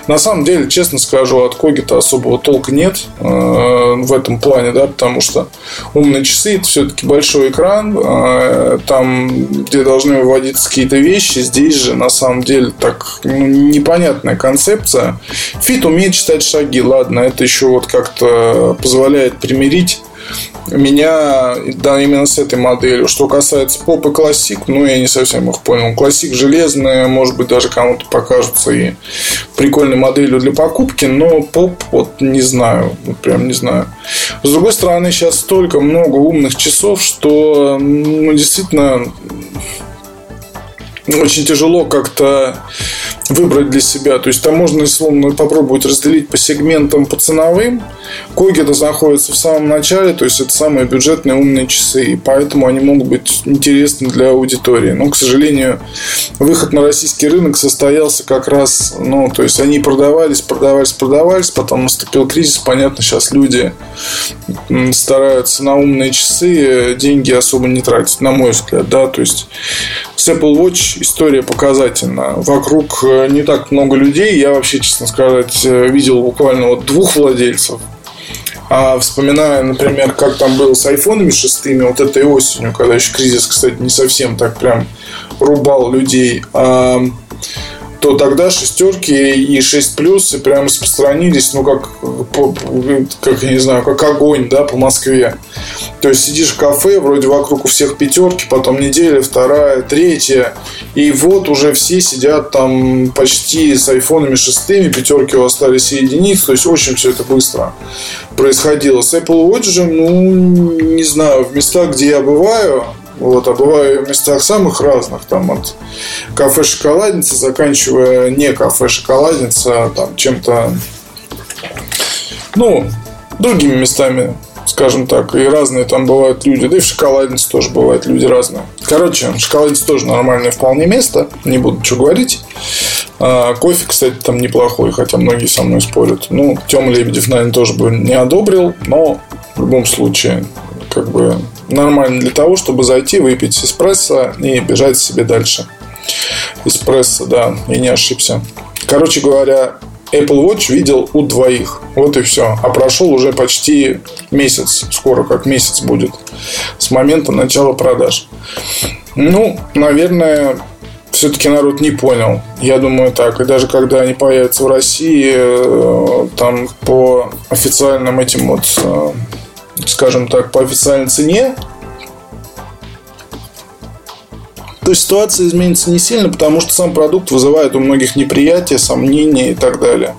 На самом деле, честно скажу, от Когита особого толка нет э, в этом плане, да, потому что умные часы это все-таки большой экран, э, там, где должны выводиться какие-то вещи, здесь же на самом деле так ну, непонятная концепция. Фит умеет читать шаги, ладно, это еще вот как-то позволяет примирить меня да, именно с этой моделью. Что касается поп и классик, ну, я не совсем их понял. Классик железная, может быть, даже кому-то покажется и прикольной моделью для покупки, но поп, вот не знаю, вот прям не знаю. С другой стороны, сейчас столько много умных часов, что ну, действительно очень тяжело как-то выбрать для себя. То есть там можно условно попробовать разделить по сегментам по ценовым. Когита находится в самом начале, то есть это самые бюджетные умные часы, и поэтому они могут быть интересны для аудитории. Но, к сожалению, выход на российский рынок состоялся как раз, ну, то есть они продавались, продавались, продавались, потом наступил кризис, понятно, сейчас люди стараются на умные часы деньги особо не тратить, на мой взгляд, да, то есть с Apple Watch история показательна. Вокруг э, не так много людей. Я вообще, честно сказать, э, видел буквально вот двух владельцев. А вспоминая, например, как там было с айфонами шестыми, вот этой осенью, когда еще кризис, кстати, не совсем так прям рубал людей, а, то тогда шестерки и 6 плюс прям распространились, ну, как, как, я не знаю, как огонь, да, по Москве. То есть сидишь в кафе, вроде вокруг у всех пятерки, потом неделя, вторая, третья, и вот уже все сидят там почти с айфонами шестыми, пятерки у остались и единицы, то есть очень все это быстро происходило. С Apple Watch же, ну, не знаю, в местах, где я бываю, вот, а бываю в местах самых разных, там от кафе шоколадница, заканчивая не кафе шоколадница, там чем-то, ну, другими местами, скажем так, и разные там бывают люди, да и в шоколаднице тоже бывают люди разные. Короче, шоколадница тоже нормальное вполне место, не буду что говорить. А, кофе, кстати, там неплохой, хотя многие со мной спорят. Ну, Тёма Лебедев, наверное, тоже бы не одобрил, но в любом случае, как бы нормально для того, чтобы зайти, выпить эспрессо и бежать себе дальше. Эспрессо, да, я не ошибся. Короче говоря, Apple Watch видел у двоих. Вот и все. А прошел уже почти месяц. Скоро как месяц будет. С момента начала продаж. Ну, наверное, все-таки народ не понял. Я думаю так. И даже когда они появятся в России, э, там по официальным этим вот э, скажем так, по официальной цене, то ситуация изменится не сильно, потому что сам продукт вызывает у многих неприятия, сомнения и так далее.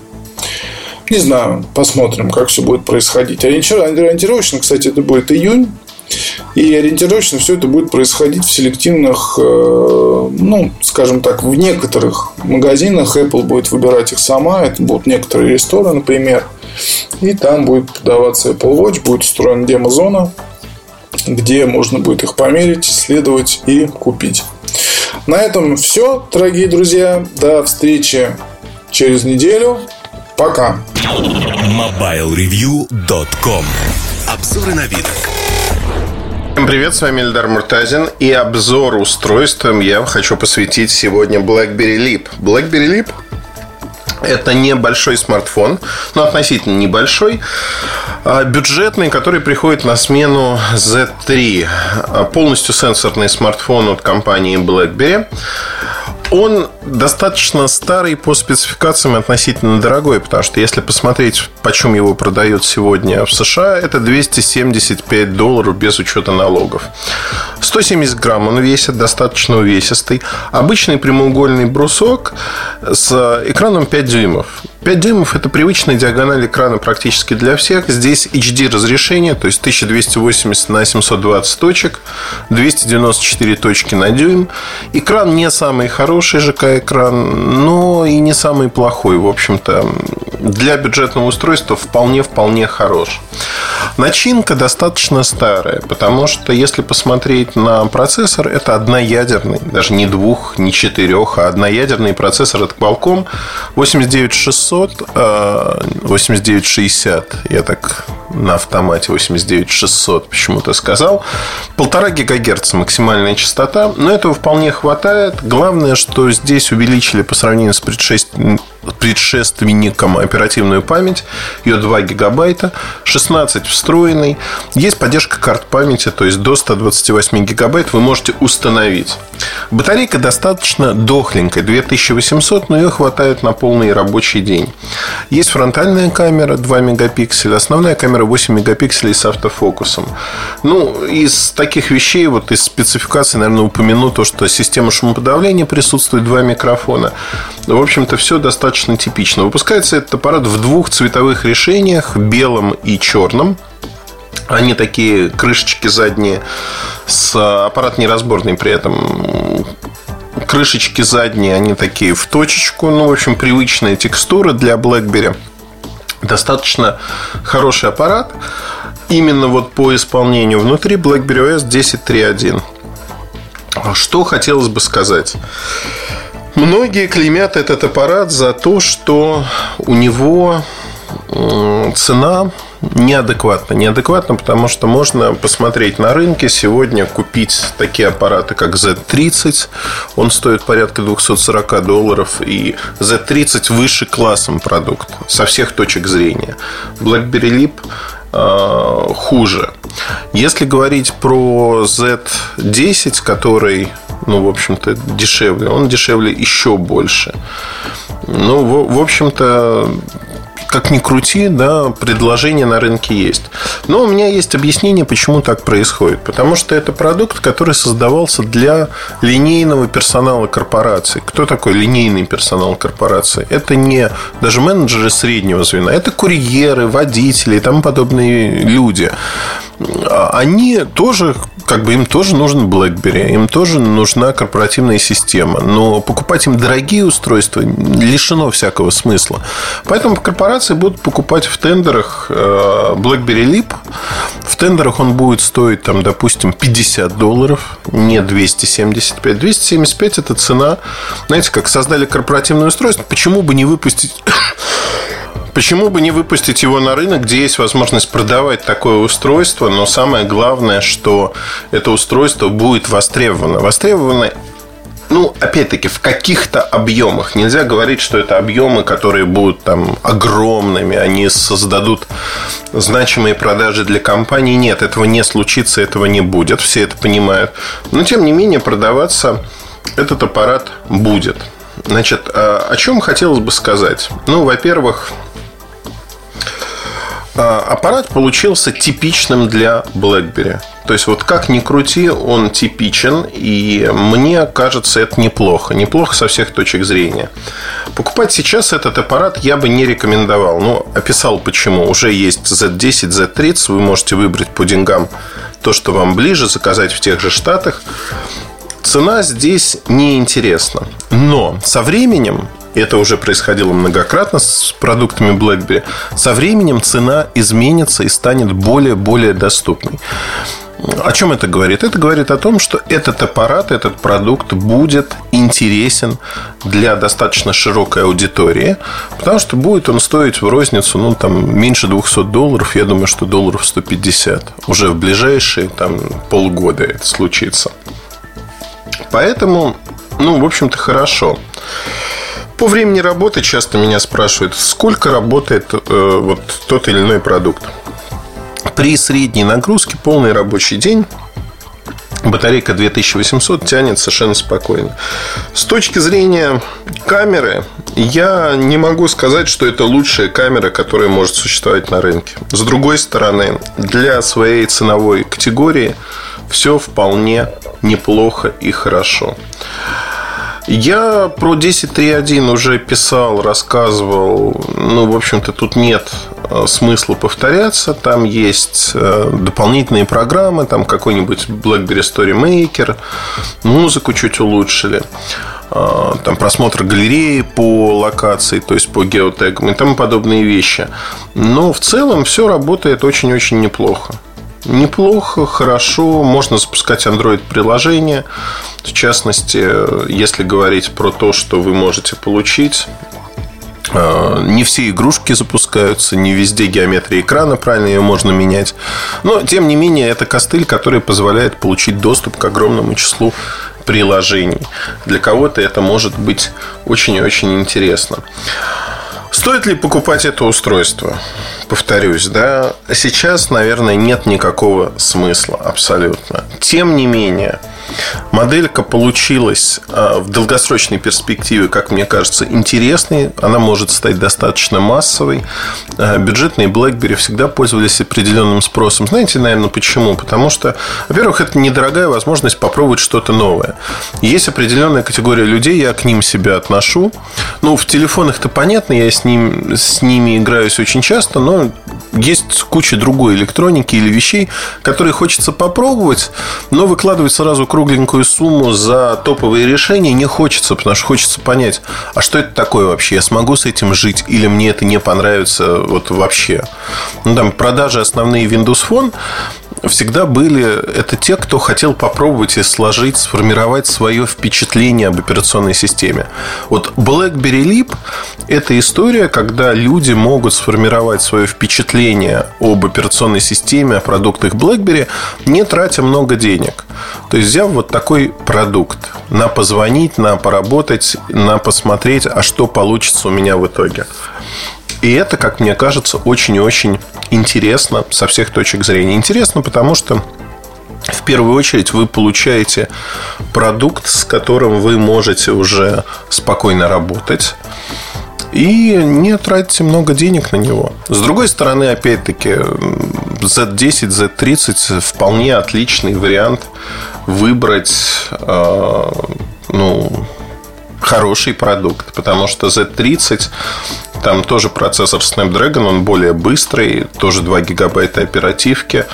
Не знаю, посмотрим, как все будет происходить. Ориентировочно, кстати, это будет июнь. И ориентировочно все это будет происходить в селективных, э, ну, скажем так, в некоторых магазинах. Apple будет выбирать их сама. Это будут некоторые рестораны, например. И там будет продаваться Apple Watch, будет устроена демо-зона, где можно будет их померить, исследовать и купить. На этом все, дорогие друзья. До встречи через неделю. Пока. MobileReview.com Обзоры на вид. Всем привет, с вами Эльдар Муртазин и обзор устройством я хочу посвятить сегодня BlackBerry Leap. BlackBerry Leap это небольшой смартфон, но относительно небольшой, а, бюджетный, который приходит на смену Z3. А, полностью сенсорный смартфон от компании BlackBerry. Он достаточно старый по спецификациям относительно дорогой, потому что если посмотреть, почем его продают сегодня в США, это 275 долларов без учета налогов. 170 грамм он весит, достаточно увесистый. Обычный прямоугольный брусок с экраном 5 дюймов. 5 дюймов – это привычная диагональ экрана практически для всех. Здесь HD разрешение, то есть 1280 на 720 точек, 294 точки на дюйм. Экран не самый хороший ЖК-экран, но и не самый плохой. В общем-то, для бюджетного устройства вполне-вполне хорош. Начинка достаточно старая, потому что если посмотреть на процессор, это одноядерный, даже не двух, не четырех, а одноядерный процессор от Qualcomm 89600, 8960, я так на автомате 89600 почему-то сказал. Полтора гигагерца максимальная частота, но этого вполне хватает. Главное, что здесь увеличили по сравнению с предшественником предшественником оперативную память. Ее 2 гигабайта, 16 встроенный. Есть поддержка карт памяти, то есть до 128 гигабайт вы можете установить. Батарейка достаточно дохленькая, 2800, но ее хватает на полный рабочий день. Есть фронтальная камера 2 мегапикселя, основная камера 8 мегапикселей с автофокусом. Ну, из таких вещей, вот из спецификации, наверное, упомяну то, что система шумоподавления присутствует, два микрофона. В общем-то, все достаточно типично. Выпускается этот аппарат в двух цветовых решениях, белом и черном. Они такие крышечки задние, с аппарат неразборный при этом крышечки задние, они такие в точечку. Ну, в общем, привычные текстуры для BlackBerry. Достаточно хороший аппарат. Именно вот по исполнению внутри BlackBerry OS 10.3.1. Что хотелось бы сказать? Многие клеймят этот аппарат за то, что у него цена неадекватна. Неадекватна, потому что можно посмотреть на рынке. Сегодня купить такие аппараты, как Z30. Он стоит порядка 240 долларов. И Z30 выше классом продукт со всех точек зрения. BlackBerry Leap э, хуже. Если говорить про Z10, который ну, в общем-то, дешевле. Он дешевле еще больше. Ну, в, в общем-то, как ни крути, да, предложение на рынке есть. Но у меня есть объяснение, почему так происходит. Потому что это продукт, который создавался для линейного персонала корпорации. Кто такой линейный персонал корпорации? Это не даже менеджеры среднего звена, это курьеры, водители и тому подобные люди. А они тоже как бы им тоже нужен BlackBerry, им тоже нужна корпоративная система. Но покупать им дорогие устройства лишено всякого смысла. Поэтому корпорации будут покупать в тендерах э, BlackBerry Leap. В тендерах он будет стоить, там, допустим, 50 долларов, не 275. 275 это цена, знаете, как создали корпоративное устройство, почему бы не выпустить Почему бы не выпустить его на рынок, где есть возможность продавать такое устройство, но самое главное, что это устройство будет востребовано. Востребовано ну, опять-таки, в каких-то объемах. Нельзя говорить, что это объемы, которые будут там огромными, они создадут значимые продажи для компании. Нет, этого не случится, этого не будет. Все это понимают. Но, тем не менее, продаваться этот аппарат будет. Значит, а, о чем хотелось бы сказать? Ну, во-первых, аппарат получился типичным для BlackBerry. То есть, вот как ни крути, он типичен, и мне кажется, это неплохо. Неплохо со всех точек зрения. Покупать сейчас этот аппарат я бы не рекомендовал. Ну, описал почему. Уже есть Z10, Z30, вы можете выбрать по деньгам то, что вам ближе, заказать в тех же штатах. Цена здесь неинтересна. Но со временем это уже происходило многократно с продуктами BlackBerry, со временем цена изменится и станет более-более доступной. О чем это говорит? Это говорит о том, что этот аппарат, этот продукт будет интересен для достаточно широкой аудитории, потому что будет он стоить в розницу, ну, там, меньше 200 долларов, я думаю, что долларов 150. Уже в ближайшие, там, полгода это случится. Поэтому, ну, в общем-то, хорошо. По времени работы часто меня спрашивают, сколько работает э, вот тот или иной продукт. При средней нагрузке полный рабочий день батарейка 2800 тянет совершенно спокойно. С точки зрения камеры, я не могу сказать, что это лучшая камера, которая может существовать на рынке. С другой стороны, для своей ценовой категории все вполне неплохо и хорошо. Я про 10.3.1 уже писал, рассказывал. Ну, в общем-то, тут нет э, смысла повторяться. Там есть э, дополнительные программы, там какой-нибудь BlackBerry Story Maker, музыку чуть улучшили э, там просмотр галереи по локации, то есть по геотегам и тому подобные вещи. Но в целом все работает очень-очень неплохо. Неплохо, хорошо, можно запускать Android-приложение. В частности, если говорить про то, что вы можете получить, э, не все игрушки запускаются, не везде геометрия экрана, правильно ее можно менять. Но, тем не менее, это костыль, который позволяет получить доступ к огромному числу приложений. Для кого-то это может быть очень и очень интересно. Стоит ли покупать это устройство? Повторюсь, да, сейчас, наверное, нет никакого смысла абсолютно. Тем не менее, Моделька получилась а, в долгосрочной перспективе, как мне кажется, интересной. Она может стать достаточно массовой. А, бюджетные BlackBerry всегда пользовались определенным спросом. Знаете, наверное, почему? Потому что, во-первых, это недорогая возможность попробовать что-то новое. Есть определенная категория людей, я к ним себя отношу. Ну, в телефонах-то понятно, я с, ним, с ними играюсь очень часто, но есть куча другой электроники или вещей, которые хочется попробовать, но выкладывать сразу кругленькую сумму за топовые решения не хочется, потому что хочется понять, а что это такое вообще? Я смогу с этим жить или мне это не понравится вот вообще? Ну, там продажи основные Windows Phone всегда были это те, кто хотел попробовать и сложить, сформировать свое впечатление об операционной системе. Вот BlackBerry Leap – это история, когда люди могут сформировать свое впечатление об операционной системе, о продуктах BlackBerry, не тратя много денег. То есть, взяв вот такой продукт на позвонить, на поработать, на посмотреть, а что получится у меня в итоге. И это, как мне кажется, очень и очень интересно со всех точек зрения. Интересно, потому что первую очередь вы получаете продукт, с которым вы можете уже спокойно работать и не тратите много денег на него. С другой стороны, опять-таки, Z10, Z30 вполне отличный вариант выбрать э, ну, хороший продукт, потому что Z30 там тоже процессор Snapdragon, он более быстрый, тоже 2 гигабайта оперативки.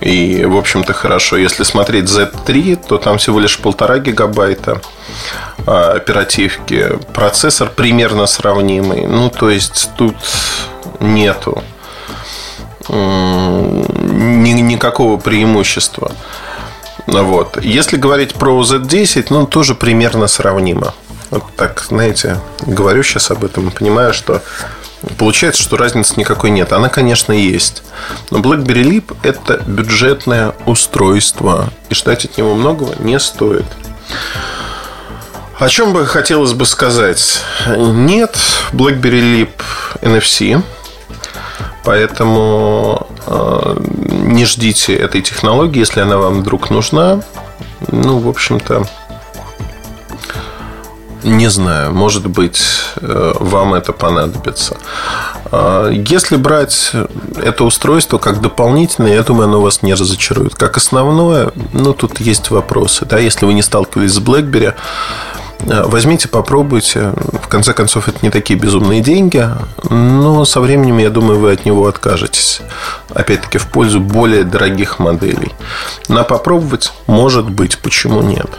И, в общем-то, хорошо. Если смотреть Z3, то там всего лишь полтора гигабайта а, оперативки. Процессор примерно сравнимый. Ну, то есть, тут нету никакого преимущества. Вот. Если говорить про Z10, ну, тоже примерно сравнимо. Вот так, знаете, говорю сейчас об этом, понимаю, что Получается, что разницы никакой нет. Она, конечно, есть. Но BlackBerry Leap – это бюджетное устройство. И ждать от него многого не стоит. О чем бы хотелось бы сказать? Нет BlackBerry Leap NFC. Поэтому э, не ждите этой технологии, если она вам вдруг нужна. Ну, в общем-то, не знаю, может быть, э, вам это понадобится. А, если брать это устройство как дополнительное, я думаю, оно вас не разочарует. Как основное, ну, тут есть вопросы. Да, если вы не сталкивались с BlackBerry, э, Возьмите, попробуйте. В конце концов, это не такие безумные деньги, но со временем, я думаю, вы от него откажетесь. Опять-таки, в пользу более дорогих моделей. На попробовать, может быть, почему нет.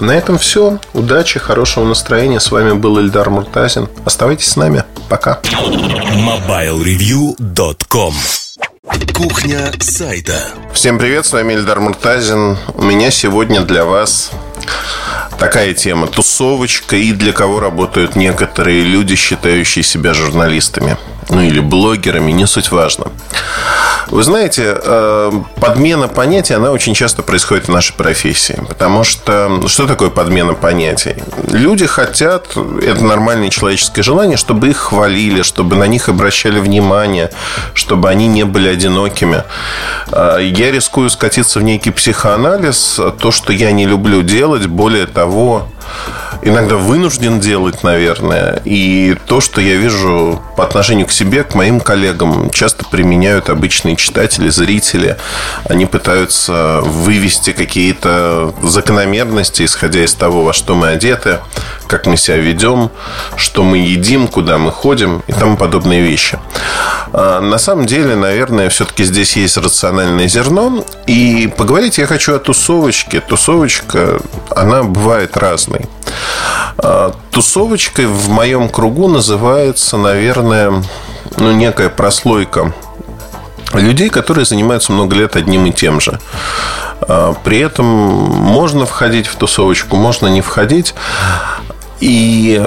На этом все. Удачи, хорошего настроения. С вами был Эльдар Муртазин. Оставайтесь с нами. Пока. MobileReview.com Кухня сайта. Всем привет, с вами Эльдар Муртазин. У меня сегодня для вас такая тема. Тусовочка и для кого работают некоторые люди, считающие себя журналистами. Ну или блогерами, не суть важно. Вы знаете, э, подмена понятий, она очень часто происходит в нашей профессии. Потому что что такое подмена понятий? Люди хотят, это нормальное человеческое желание, чтобы их хвалили, чтобы на них обращали внимание, чтобы они не были одинокими. Э, я рискую скатиться в некий психоанализ. То, что я не люблю делать, более того, иногда вынужден делать, наверное. И то, что я вижу по отношению к себе, к моим коллегам, часто применяют обычные читатели, зрители. Они пытаются вывести какие-то закономерности, исходя из того, во что мы одеты, как мы себя ведем, что мы едим, куда мы ходим и тому подобные вещи. А на самом деле, наверное, все-таки здесь есть рациональное зерно. И поговорить я хочу о тусовочке. Тусовочка, она бывает разной. А, тусовочкой в моем кругу называется, наверное, ну, некая прослойка людей, которые занимаются много лет одним и тем же. А, при этом можно входить в тусовочку, можно не входить. И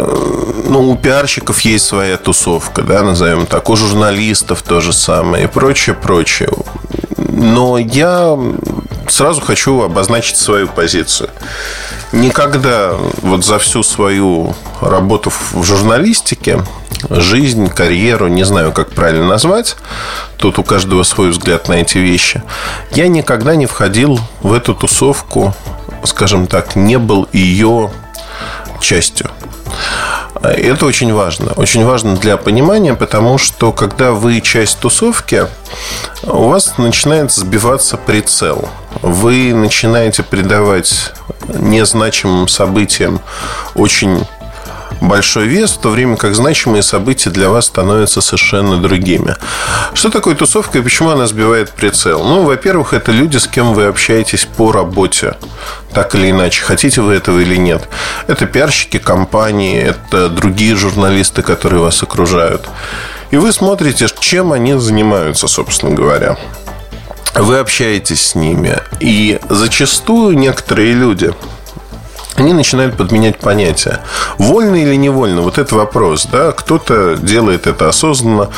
ну, у пиарщиков есть своя тусовка, да, назовем так, у журналистов то же самое и прочее, прочее. Но я сразу хочу обозначить свою позицию. Никогда вот за всю свою работу в журналистике, жизнь, карьеру, не знаю, как правильно назвать, тут у каждого свой взгляд на эти вещи, я никогда не входил в эту тусовку, скажем так, не был ее частью. Это очень важно. Очень важно для понимания, потому что когда вы часть тусовки, у вас начинает сбиваться прицел. Вы начинаете придавать незначимым событиям очень большой вес, в то время как значимые события для вас становятся совершенно другими. Что такое тусовка и почему она сбивает прицел? Ну, во-первых, это люди, с кем вы общаетесь по работе, так или иначе, хотите вы этого или нет. Это пиарщики компании, это другие журналисты, которые вас окружают. И вы смотрите, чем они занимаются, собственно говоря вы общаетесь с ними. И зачастую некоторые люди, они начинают подменять понятия. Вольно или невольно? Вот это вопрос. Да? Кто-то делает это осознанно,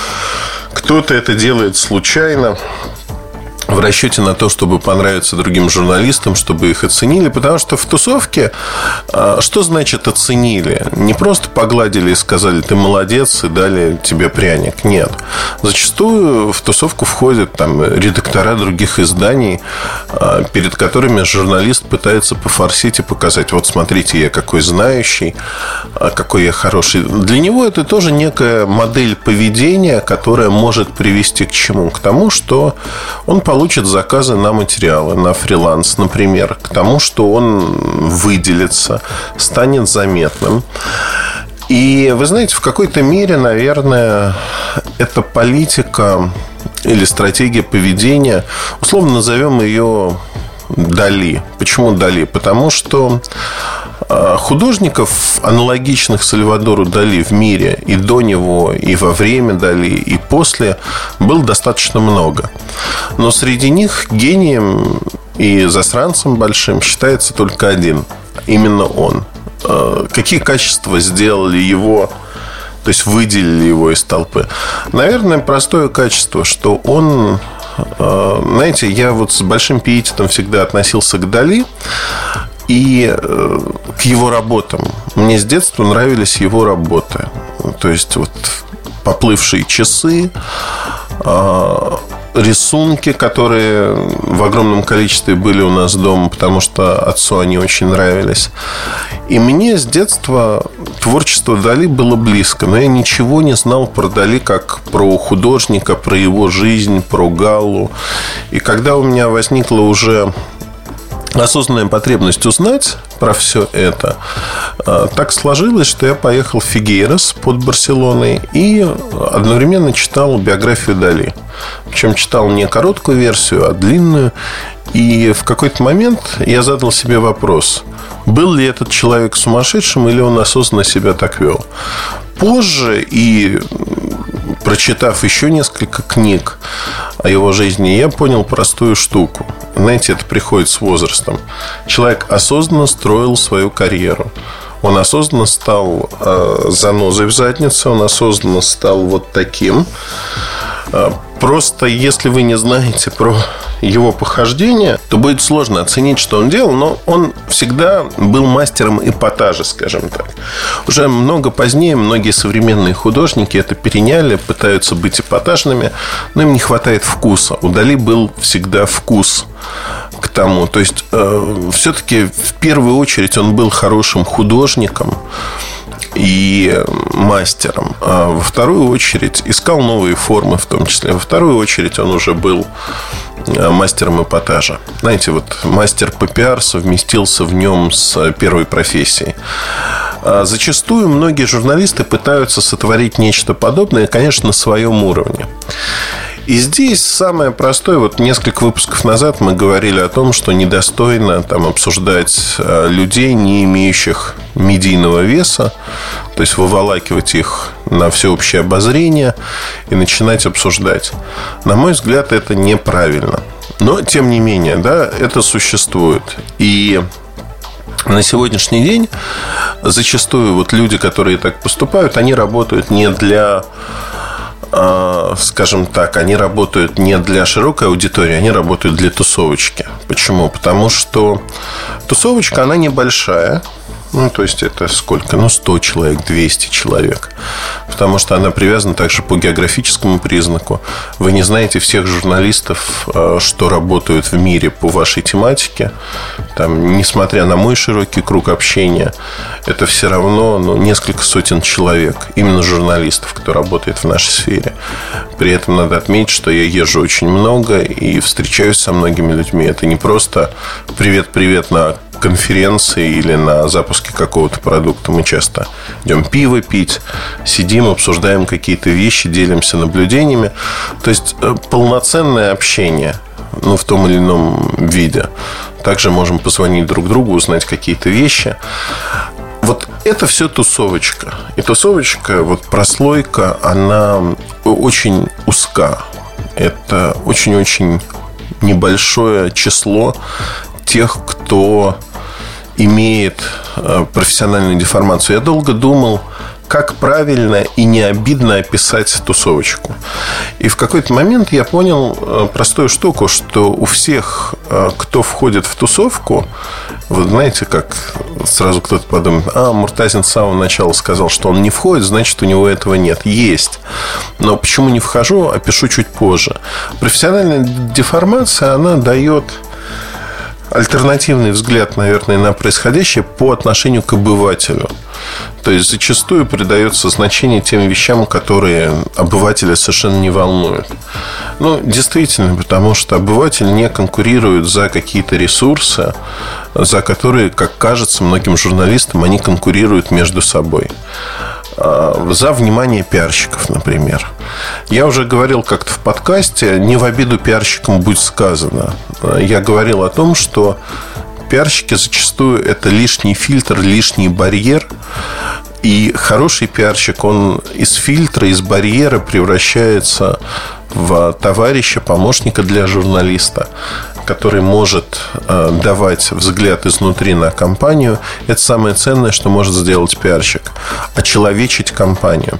кто-то это делает случайно. В расчете на то, чтобы понравиться другим журналистам, чтобы их оценили, потому что в тусовке а, что значит оценили? Не просто погладили и сказали, ты молодец, и дали тебе пряник. Нет. Зачастую в тусовку входят там редактора других изданий, а, перед которыми журналист пытается пофорсить и показать, вот смотрите, я какой знающий, а, какой я хороший. Для него это тоже некая модель поведения, которая может привести к чему? К тому, что он получит получит заказы на материалы, на фриланс, например, к тому, что он выделится, станет заметным. И вы знаете, в какой-то мере, наверное, эта политика или стратегия поведения, условно назовем ее Дали. Почему Дали? Потому что художников, аналогичных Сальвадору Дали в мире и до него, и во время Дали, и после, было достаточно много. Но среди них гением и засранцем большим считается только один. Именно он. А, какие качества сделали его то есть выделили его из толпы. Наверное, простое качество, что он а, знаете, я вот с большим пиететом всегда относился к Дали и э, к его работам. Мне с детства нравились его работы. То есть вот поплывшие часы, а, рисунки, которые в огромном количестве были у нас дома, потому что отцу они очень нравились. И мне с детства творчество Дали было близко, но я ничего не знал про Дали как про художника, про его жизнь, про Галлу. И когда у меня возникла уже осознанная потребность узнать про все это, а, так сложилось, что я поехал в Фигейрос под Барселоной и одновременно читал биографию Дали. Причем читал не короткую версию, а длинную. И в какой-то момент я задал себе вопрос, был ли этот человек сумасшедшим или он осознанно себя так вел. Позже и прочитав еще несколько книг о его жизни, я понял простую штуку. Знаете, это приходит с возрастом. Человек осознанно строил свою карьеру. Он осознанно стал э, занозой в заднице, он осознанно стал вот таким. Э, просто если вы не знаете про его похождения, то будет сложно оценить, что он делал, но он всегда был мастером эпатажа, скажем так. Уже много позднее многие современные художники это переняли, пытаются быть эпатажными, но им не хватает вкуса. У Дали был всегда вкус к тому. То есть, э, все-таки в первую очередь он был хорошим художником, и мастером. А во вторую очередь искал новые формы в том числе. Во вторую очередь он уже был э, мастером эпатажа. Знаете, вот мастер ППР совместился в нем с первой профессией. А зачастую многие журналисты пытаются сотворить нечто подобное, конечно, на своем уровне. И здесь самое простое, вот несколько выпусков назад мы говорили о том, что недостойно там обсуждать э, людей, не имеющих медийного веса, то есть выволакивать их на всеобщее обозрение и начинать обсуждать. На мой взгляд, это неправильно. Но, тем не менее, да, это существует. И на сегодняшний день зачастую вот люди, которые так поступают, они работают не для скажем так, они работают не для широкой аудитории, они работают для тусовочки. Почему? Потому что тусовочка, она небольшая, ну, то есть это сколько? Ну, 100 человек, 200 человек. Потому что она привязана также по географическому признаку. Вы не знаете всех журналистов, э, что работают в мире по вашей тематике. Там, несмотря на мой широкий круг общения, это все равно ну, несколько сотен человек, именно журналистов, кто работает в нашей сфере. При этом надо отметить, что я езжу очень много и встречаюсь со многими людьми. Это не просто привет-привет на конференции или на запуске какого-то продукта мы часто идем пиво пить, сидим, обсуждаем какие-то вещи, делимся наблюдениями. То есть э, полноценное общение ну, в том или ином виде. Также можем позвонить друг другу, узнать какие-то вещи. Вот это все тусовочка. И тусовочка, вот прослойка, она очень узка. Это очень-очень небольшое число тех, кто имеет э, профессиональную деформацию. Я долго думал, как правильно и не обидно описать тусовочку. И в какой-то момент я понял э, простую штуку, что у всех, э, кто входит в тусовку, вы знаете, как сразу кто-то подумает, а, Муртазин с самого начала сказал, что он не входит, значит, у него этого нет. Есть. Но почему не вхожу, опишу чуть позже. Профессиональная деформация, она дает альтернативный взгляд, наверное, на происходящее по отношению к обывателю. То есть зачастую придается значение тем вещам, которые обывателя совершенно не волнуют. Ну, действительно, потому что обыватель не конкурирует за какие-то ресурсы, за которые, как кажется многим журналистам, они конкурируют между собой. А, за внимание пиарщиков, например. Я уже говорил как-то в подкасте, не в обиду пиарщикам будет сказано. Я говорил о том, что пиарщики зачастую это лишний фильтр, лишний барьер. И хороший пиарщик, он из фильтра, из барьера превращается в товарища, помощника для журналиста который может э, давать взгляд изнутри на компанию, это самое ценное, что может сделать пиарщик. Очеловечить компанию.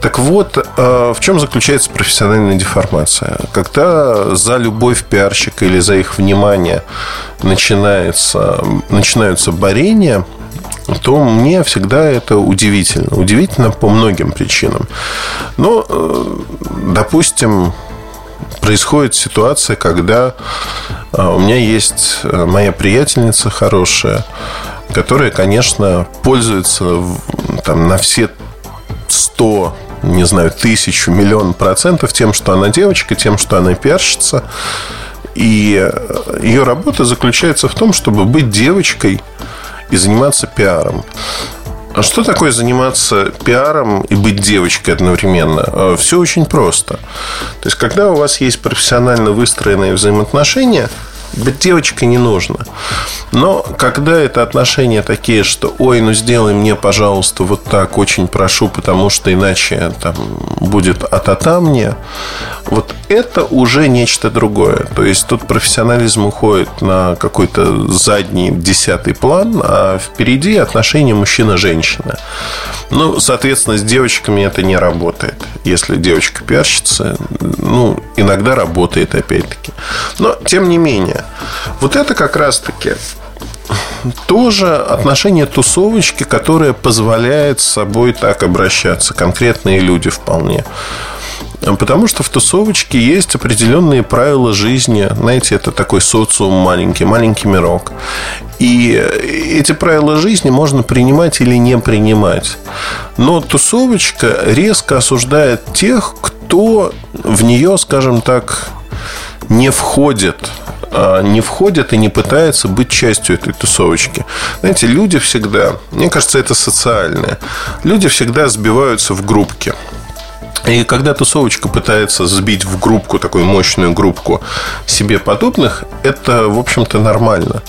Так вот, э, в чем заключается профессиональная деформация? Когда за любовь пиарщика или за их внимание начинается, начинаются борения, то мне всегда это удивительно. Удивительно по многим причинам. Но, э, допустим, происходит ситуация, когда а, у меня есть э, моя приятельница хорошая, которая, конечно, пользуется там, на все 100 не знаю, тысячу, миллион процентов тем, что она девочка, тем, что она пиарщица. И э, ее работа заключается в том, чтобы быть девочкой и заниматься пиаром. А что такое заниматься пиаром и быть девочкой одновременно? А, Все очень просто. То есть, когда у вас есть профессионально выстроенные взаимоотношения – быть девочкой не нужно. Но когда это отношения такие, что ой, ну сделай мне, пожалуйста, вот так, очень прошу, потому что иначе там будет а-та-та мне, вот это уже нечто другое. То есть тут профессионализм уходит на какой-то задний десятый план, а впереди отношения мужчина-женщина. Ну, соответственно, с девочками это не работает. Если девочка пиарщица, ну, иногда работает опять-таки. Но, тем не менее, вот это как раз-таки тоже отношение тусовочки, которое позволяет с собой так обращаться. Конкретные люди вполне. Потому что в тусовочке есть определенные правила жизни. Знаете, это такой социум маленький, маленький мирок. И эти правила жизни можно принимать или не принимать. Но тусовочка резко осуждает тех, кто в нее, скажем так, не входит не входит и не пытается быть частью этой тусовочки. Знаете, люди всегда, мне кажется, это социальное, люди всегда сбиваются в группки. И когда тусовочка пытается сбить в группку, такую мощную группку себе подобных, это, в общем-то, нормально.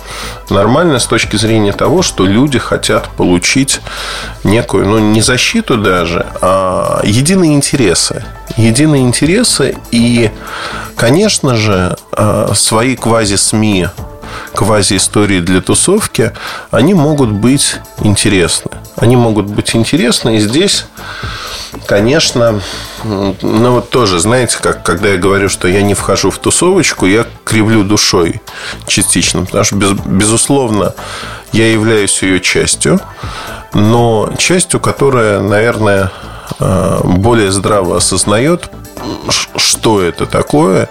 Нормально с точки зрения того, что люди хотят получить некую, ну, не защиту даже, а единые интересы. Единые интересы и, конечно же, а, свои квази-СМИ, квази-истории для тусовки, они могут быть интересны. Они могут быть интересны, и здесь конечно, ну вот тоже, знаете, как когда я говорю, что я не вхожу в тусовочку, я кривлю душой частично, потому что, без, безусловно, я являюсь ее частью, но частью, которая, наверное, э, более здраво осознает, что это такое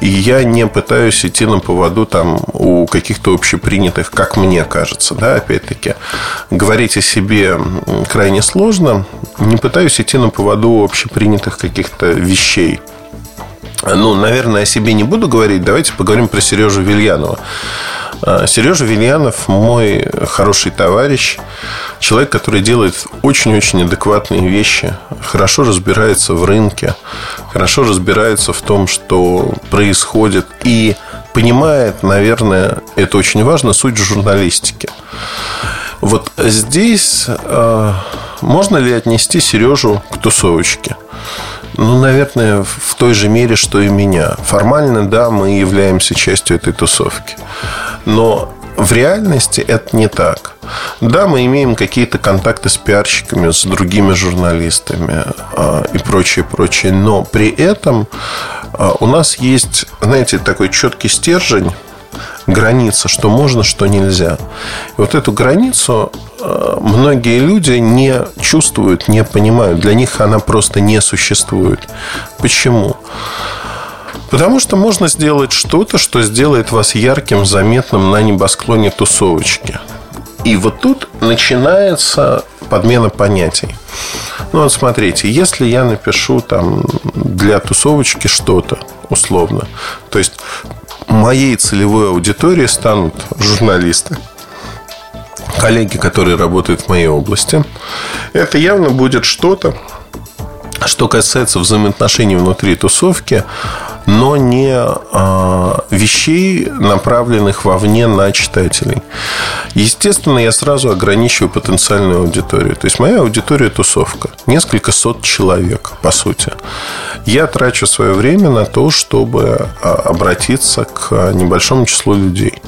и я не пытаюсь идти на поводу там у каких-то общепринятых, как мне кажется, да, опять-таки. Говорить о себе крайне сложно. Не пытаюсь идти на поводу общепринятых каких-то вещей. Ну, наверное, о себе не буду говорить. Давайте поговорим про Сережу Вильянова. А, Сережа Вильянов мой хороший товарищ, человек, который делает очень-очень адекватные вещи, хорошо разбирается в рынке, хорошо разбирается в том, что происходит и понимает, наверное, это очень важно, суть журналистики. Вот здесь э, можно ли отнести Сережу к тусовочке? Ну, наверное, в той же мере, что и меня. Формально, да, мы являемся частью этой тусовки. Но в реальности это не так. Да, мы имеем какие-то контакты с пиарщиками, с другими журналистами э, и прочее, прочее. Но при этом э, у нас есть, знаете, такой четкий стержень, граница, что можно, что нельзя. И вот эту границу э, многие люди не чувствуют, не понимают. Для них она просто не существует. Почему? Потому что можно сделать что-то, что сделает вас ярким, заметным на небосклоне тусовочки. И вот тут начинается подмена понятий. Ну вот смотрите, если я напишу там для тусовочки что-то условно, то есть моей целевой аудиторией станут журналисты, коллеги, которые работают в моей области, это явно будет что-то, что касается взаимоотношений внутри тусовки, но не э, вещей, направленных вовне на читателей. Естественно, я сразу ограничиваю потенциальную аудиторию. То есть моя аудитория тусовка. Несколько сот человек, по сути. Я трачу свое время на то, чтобы а, обратиться к небольшому числу людей.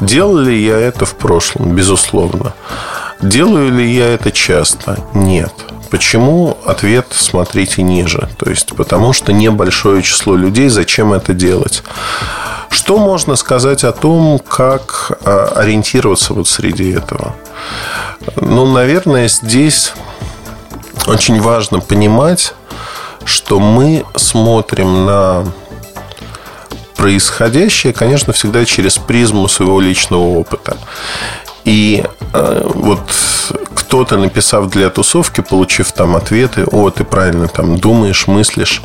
Делал ли я это в прошлом? Безусловно. Делаю ли я это часто? Нет. Почему? Ответ смотрите ниже. То есть, потому что небольшое число людей, зачем это делать? Что можно сказать о том, как а, ориентироваться вот среди этого? Ну, наверное, здесь очень важно понимать, что мы смотрим на происходящее, конечно, всегда через призму своего личного опыта. И э, вот кто-то, написав для тусовки, получив там ответы, о, ты правильно там думаешь, мыслишь,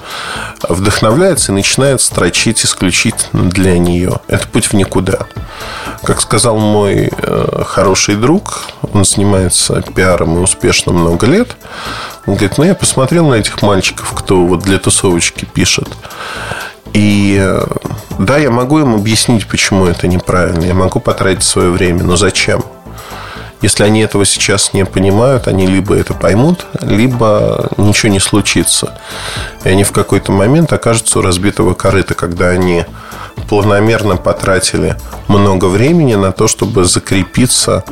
вдохновляется и начинает строчить исключительно для нее. Это путь в никуда. Как сказал мой э, хороший друг, он занимается пиаром и успешно много лет, он говорит, ну, я посмотрел на этих мальчиков, кто вот для тусовочки пишет. И э, да, я могу им объяснить, почему это неправильно. Я могу потратить свое время, но зачем? Если они этого сейчас не понимают, они либо это поймут, либо ничего не случится. И они в какой-то момент окажутся у разбитого корыта, когда они планомерно потратили много времени на то, чтобы закрепиться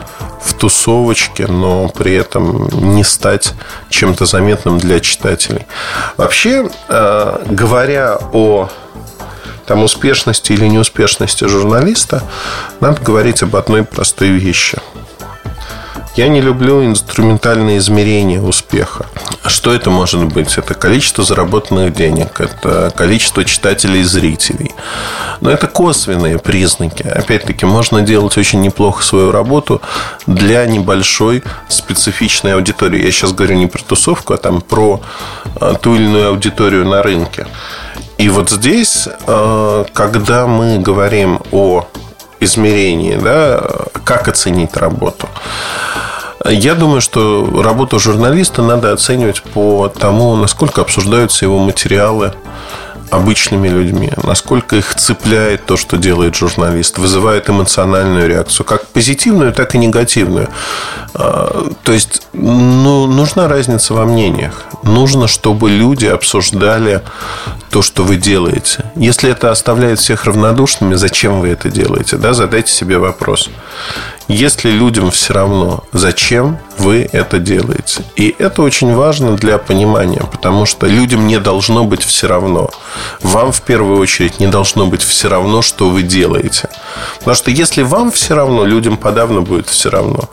в тусовочке, но при этом не стать чем-то заметным для читателей. Вообще, э, говоря о там, успешности или неуспешности журналиста, надо говорить об одной простой вещи – я не люблю инструментальные измерения успеха. Что это может быть? Это количество заработанных денег, это количество читателей и зрителей. Но это косвенные признаки. Опять-таки, можно делать очень неплохо свою работу для небольшой специфичной аудитории. Я сейчас говорю не про тусовку, а там про а, ту или иную аудиторию на рынке. И вот здесь, а, когда мы говорим о измерении, да, как оценить работу. Я думаю, что работу журналиста надо оценивать по тому, насколько обсуждаются его материалы обычными людьми, насколько их цепляет то, что делает журналист, вызывает эмоциональную реакцию, как позитивную, так и негативную. А, то есть, ну, нужна разница во мнениях. Нужно, чтобы люди обсуждали то, что вы делаете. Если это оставляет всех равнодушными, зачем вы это делаете? Да? Задайте себе вопрос. Если людям все равно, зачем вы это делаете? И это очень важно для понимания, потому что людям не должно быть все равно. Вам в первую очередь не должно быть все равно, что вы делаете. Потому что если вам все равно, людям подавно будет все равно.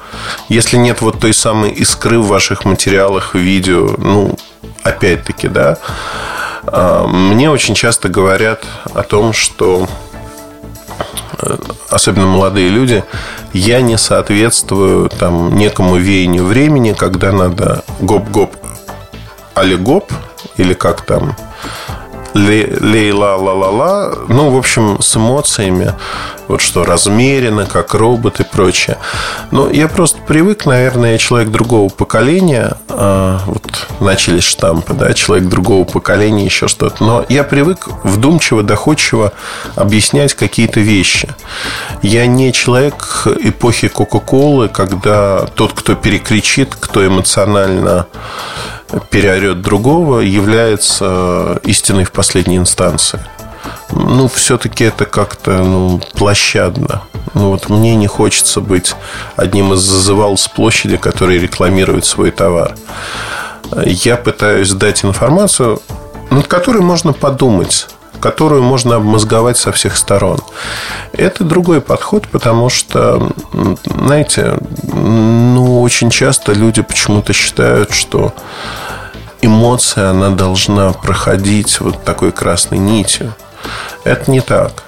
Если нет вот той самой искры в ваших материалах, видео, ну, опять-таки, да, а, мне очень часто говорят о том, что э, особенно молодые люди, я не соответствую там некому веянию времени, когда надо гоп-гоп, али гоп, или как там лейла ла ла ла ну, в общем, с эмоциями, вот что размеренно, как робот и прочее. Но я просто привык, наверное, я человек другого поколения, а, вот начались штампы, да, человек другого поколения, еще что-то. Но я привык вдумчиво, доходчиво объяснять какие-то вещи. Я не человек эпохи Кока-Колы, когда тот, кто перекричит, кто эмоционально переорет другого, является истиной в последней инстанции. Ну, все-таки это как-то ну, площадно. Ну, вот мне не хочется быть одним из зазывал с площади, который рекламирует свой товар. Я пытаюсь дать информацию, над которой можно подумать которую можно обмозговать со всех сторон. Это другой подход, потому что, знаете, ну, очень часто люди почему-то считают, что эмоция, она должна проходить вот такой красной нитью. Это не так.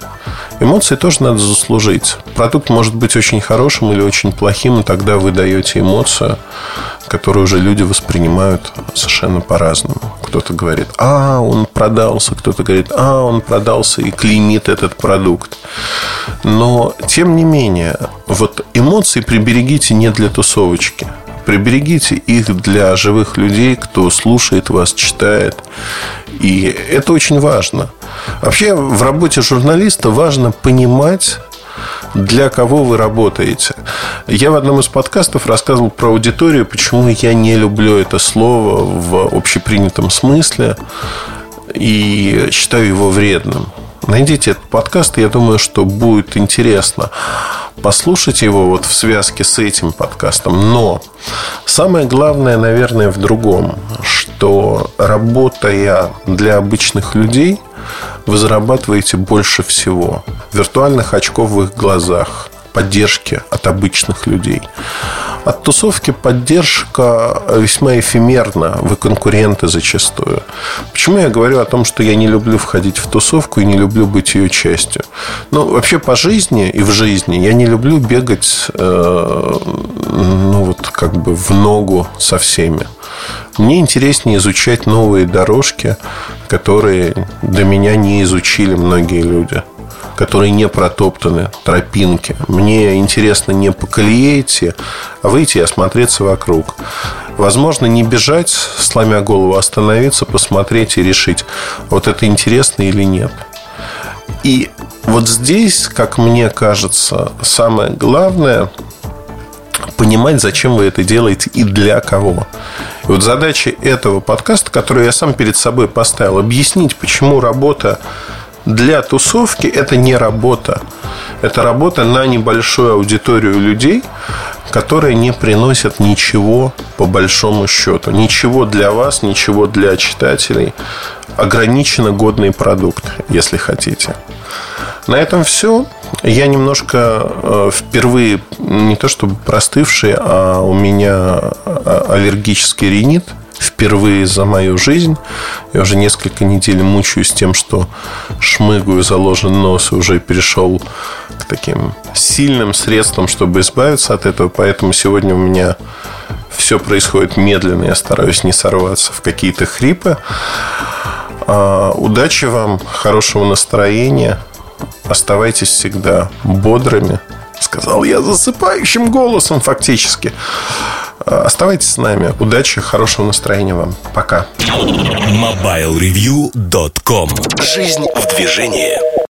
Эмоции тоже надо заслужить. Продукт может быть очень хорошим или очень плохим, и тогда вы даете эмоцию, которую уже люди воспринимают совершенно по-разному. Кто-то говорит, а, он продался, кто-то говорит, а, он продался и клеймит этот продукт. Но, тем не менее, вот эмоции приберегите не для тусовочки. Приберегите их для живых людей, кто слушает вас, читает. И это очень важно. Вообще в работе журналиста важно понимать, для кого вы работаете. Я в одном из подкастов рассказывал про аудиторию, почему я не люблю это слово в общепринятом смысле и считаю его вредным. Найдите этот подкаст, я думаю, что будет интересно послушать его вот в связке с этим подкастом. Но самое главное, наверное, в другом, что работая для обычных людей, вы зарабатываете больше всего. Виртуальных очков в их глазах поддержки от обычных людей. От тусовки поддержка весьма эфемерна. Вы конкуренты зачастую. Почему я говорю о том, что я не люблю входить в тусовку и не люблю быть ее частью? Ну, вообще по жизни и в жизни я не люблю бегать э, ну, вот как бы в ногу со всеми. Мне интереснее изучать новые дорожки, которые до меня не изучили многие люди которые не протоптаны, тропинки. Мне интересно не по колее идти, а выйти и осмотреться вокруг. Возможно, не бежать, сломя голову, а остановиться, посмотреть и решить, вот это интересно или нет. И вот здесь, как мне кажется, самое главное понимать, зачем вы это делаете и для кого. И вот задача этого подкаста, которую я сам перед собой поставил, объяснить, почему работа для тусовки это не работа. Это работа на небольшую аудиторию людей, которые не приносят ничего по большому счету. Ничего для вас, ничего для читателей. Ограниченно годный продукт, если хотите. На этом все. Я немножко э, впервые не то чтобы простывший, а у меня э, аллергический ринит – впервые за мою жизнь. Я уже несколько недель мучаюсь тем, что шмыгаю, заложен нос и уже перешел к таким сильным средствам, чтобы избавиться от этого. Поэтому сегодня у меня все происходит медленно. Я стараюсь не сорваться в какие-то хрипы. А, удачи вам, хорошего настроения. Оставайтесь всегда бодрыми. Сказал я засыпающим голосом фактически. Оставайтесь с нами. Удачи, хорошего настроения вам. Пока. MobileReview.com Жизнь в движении.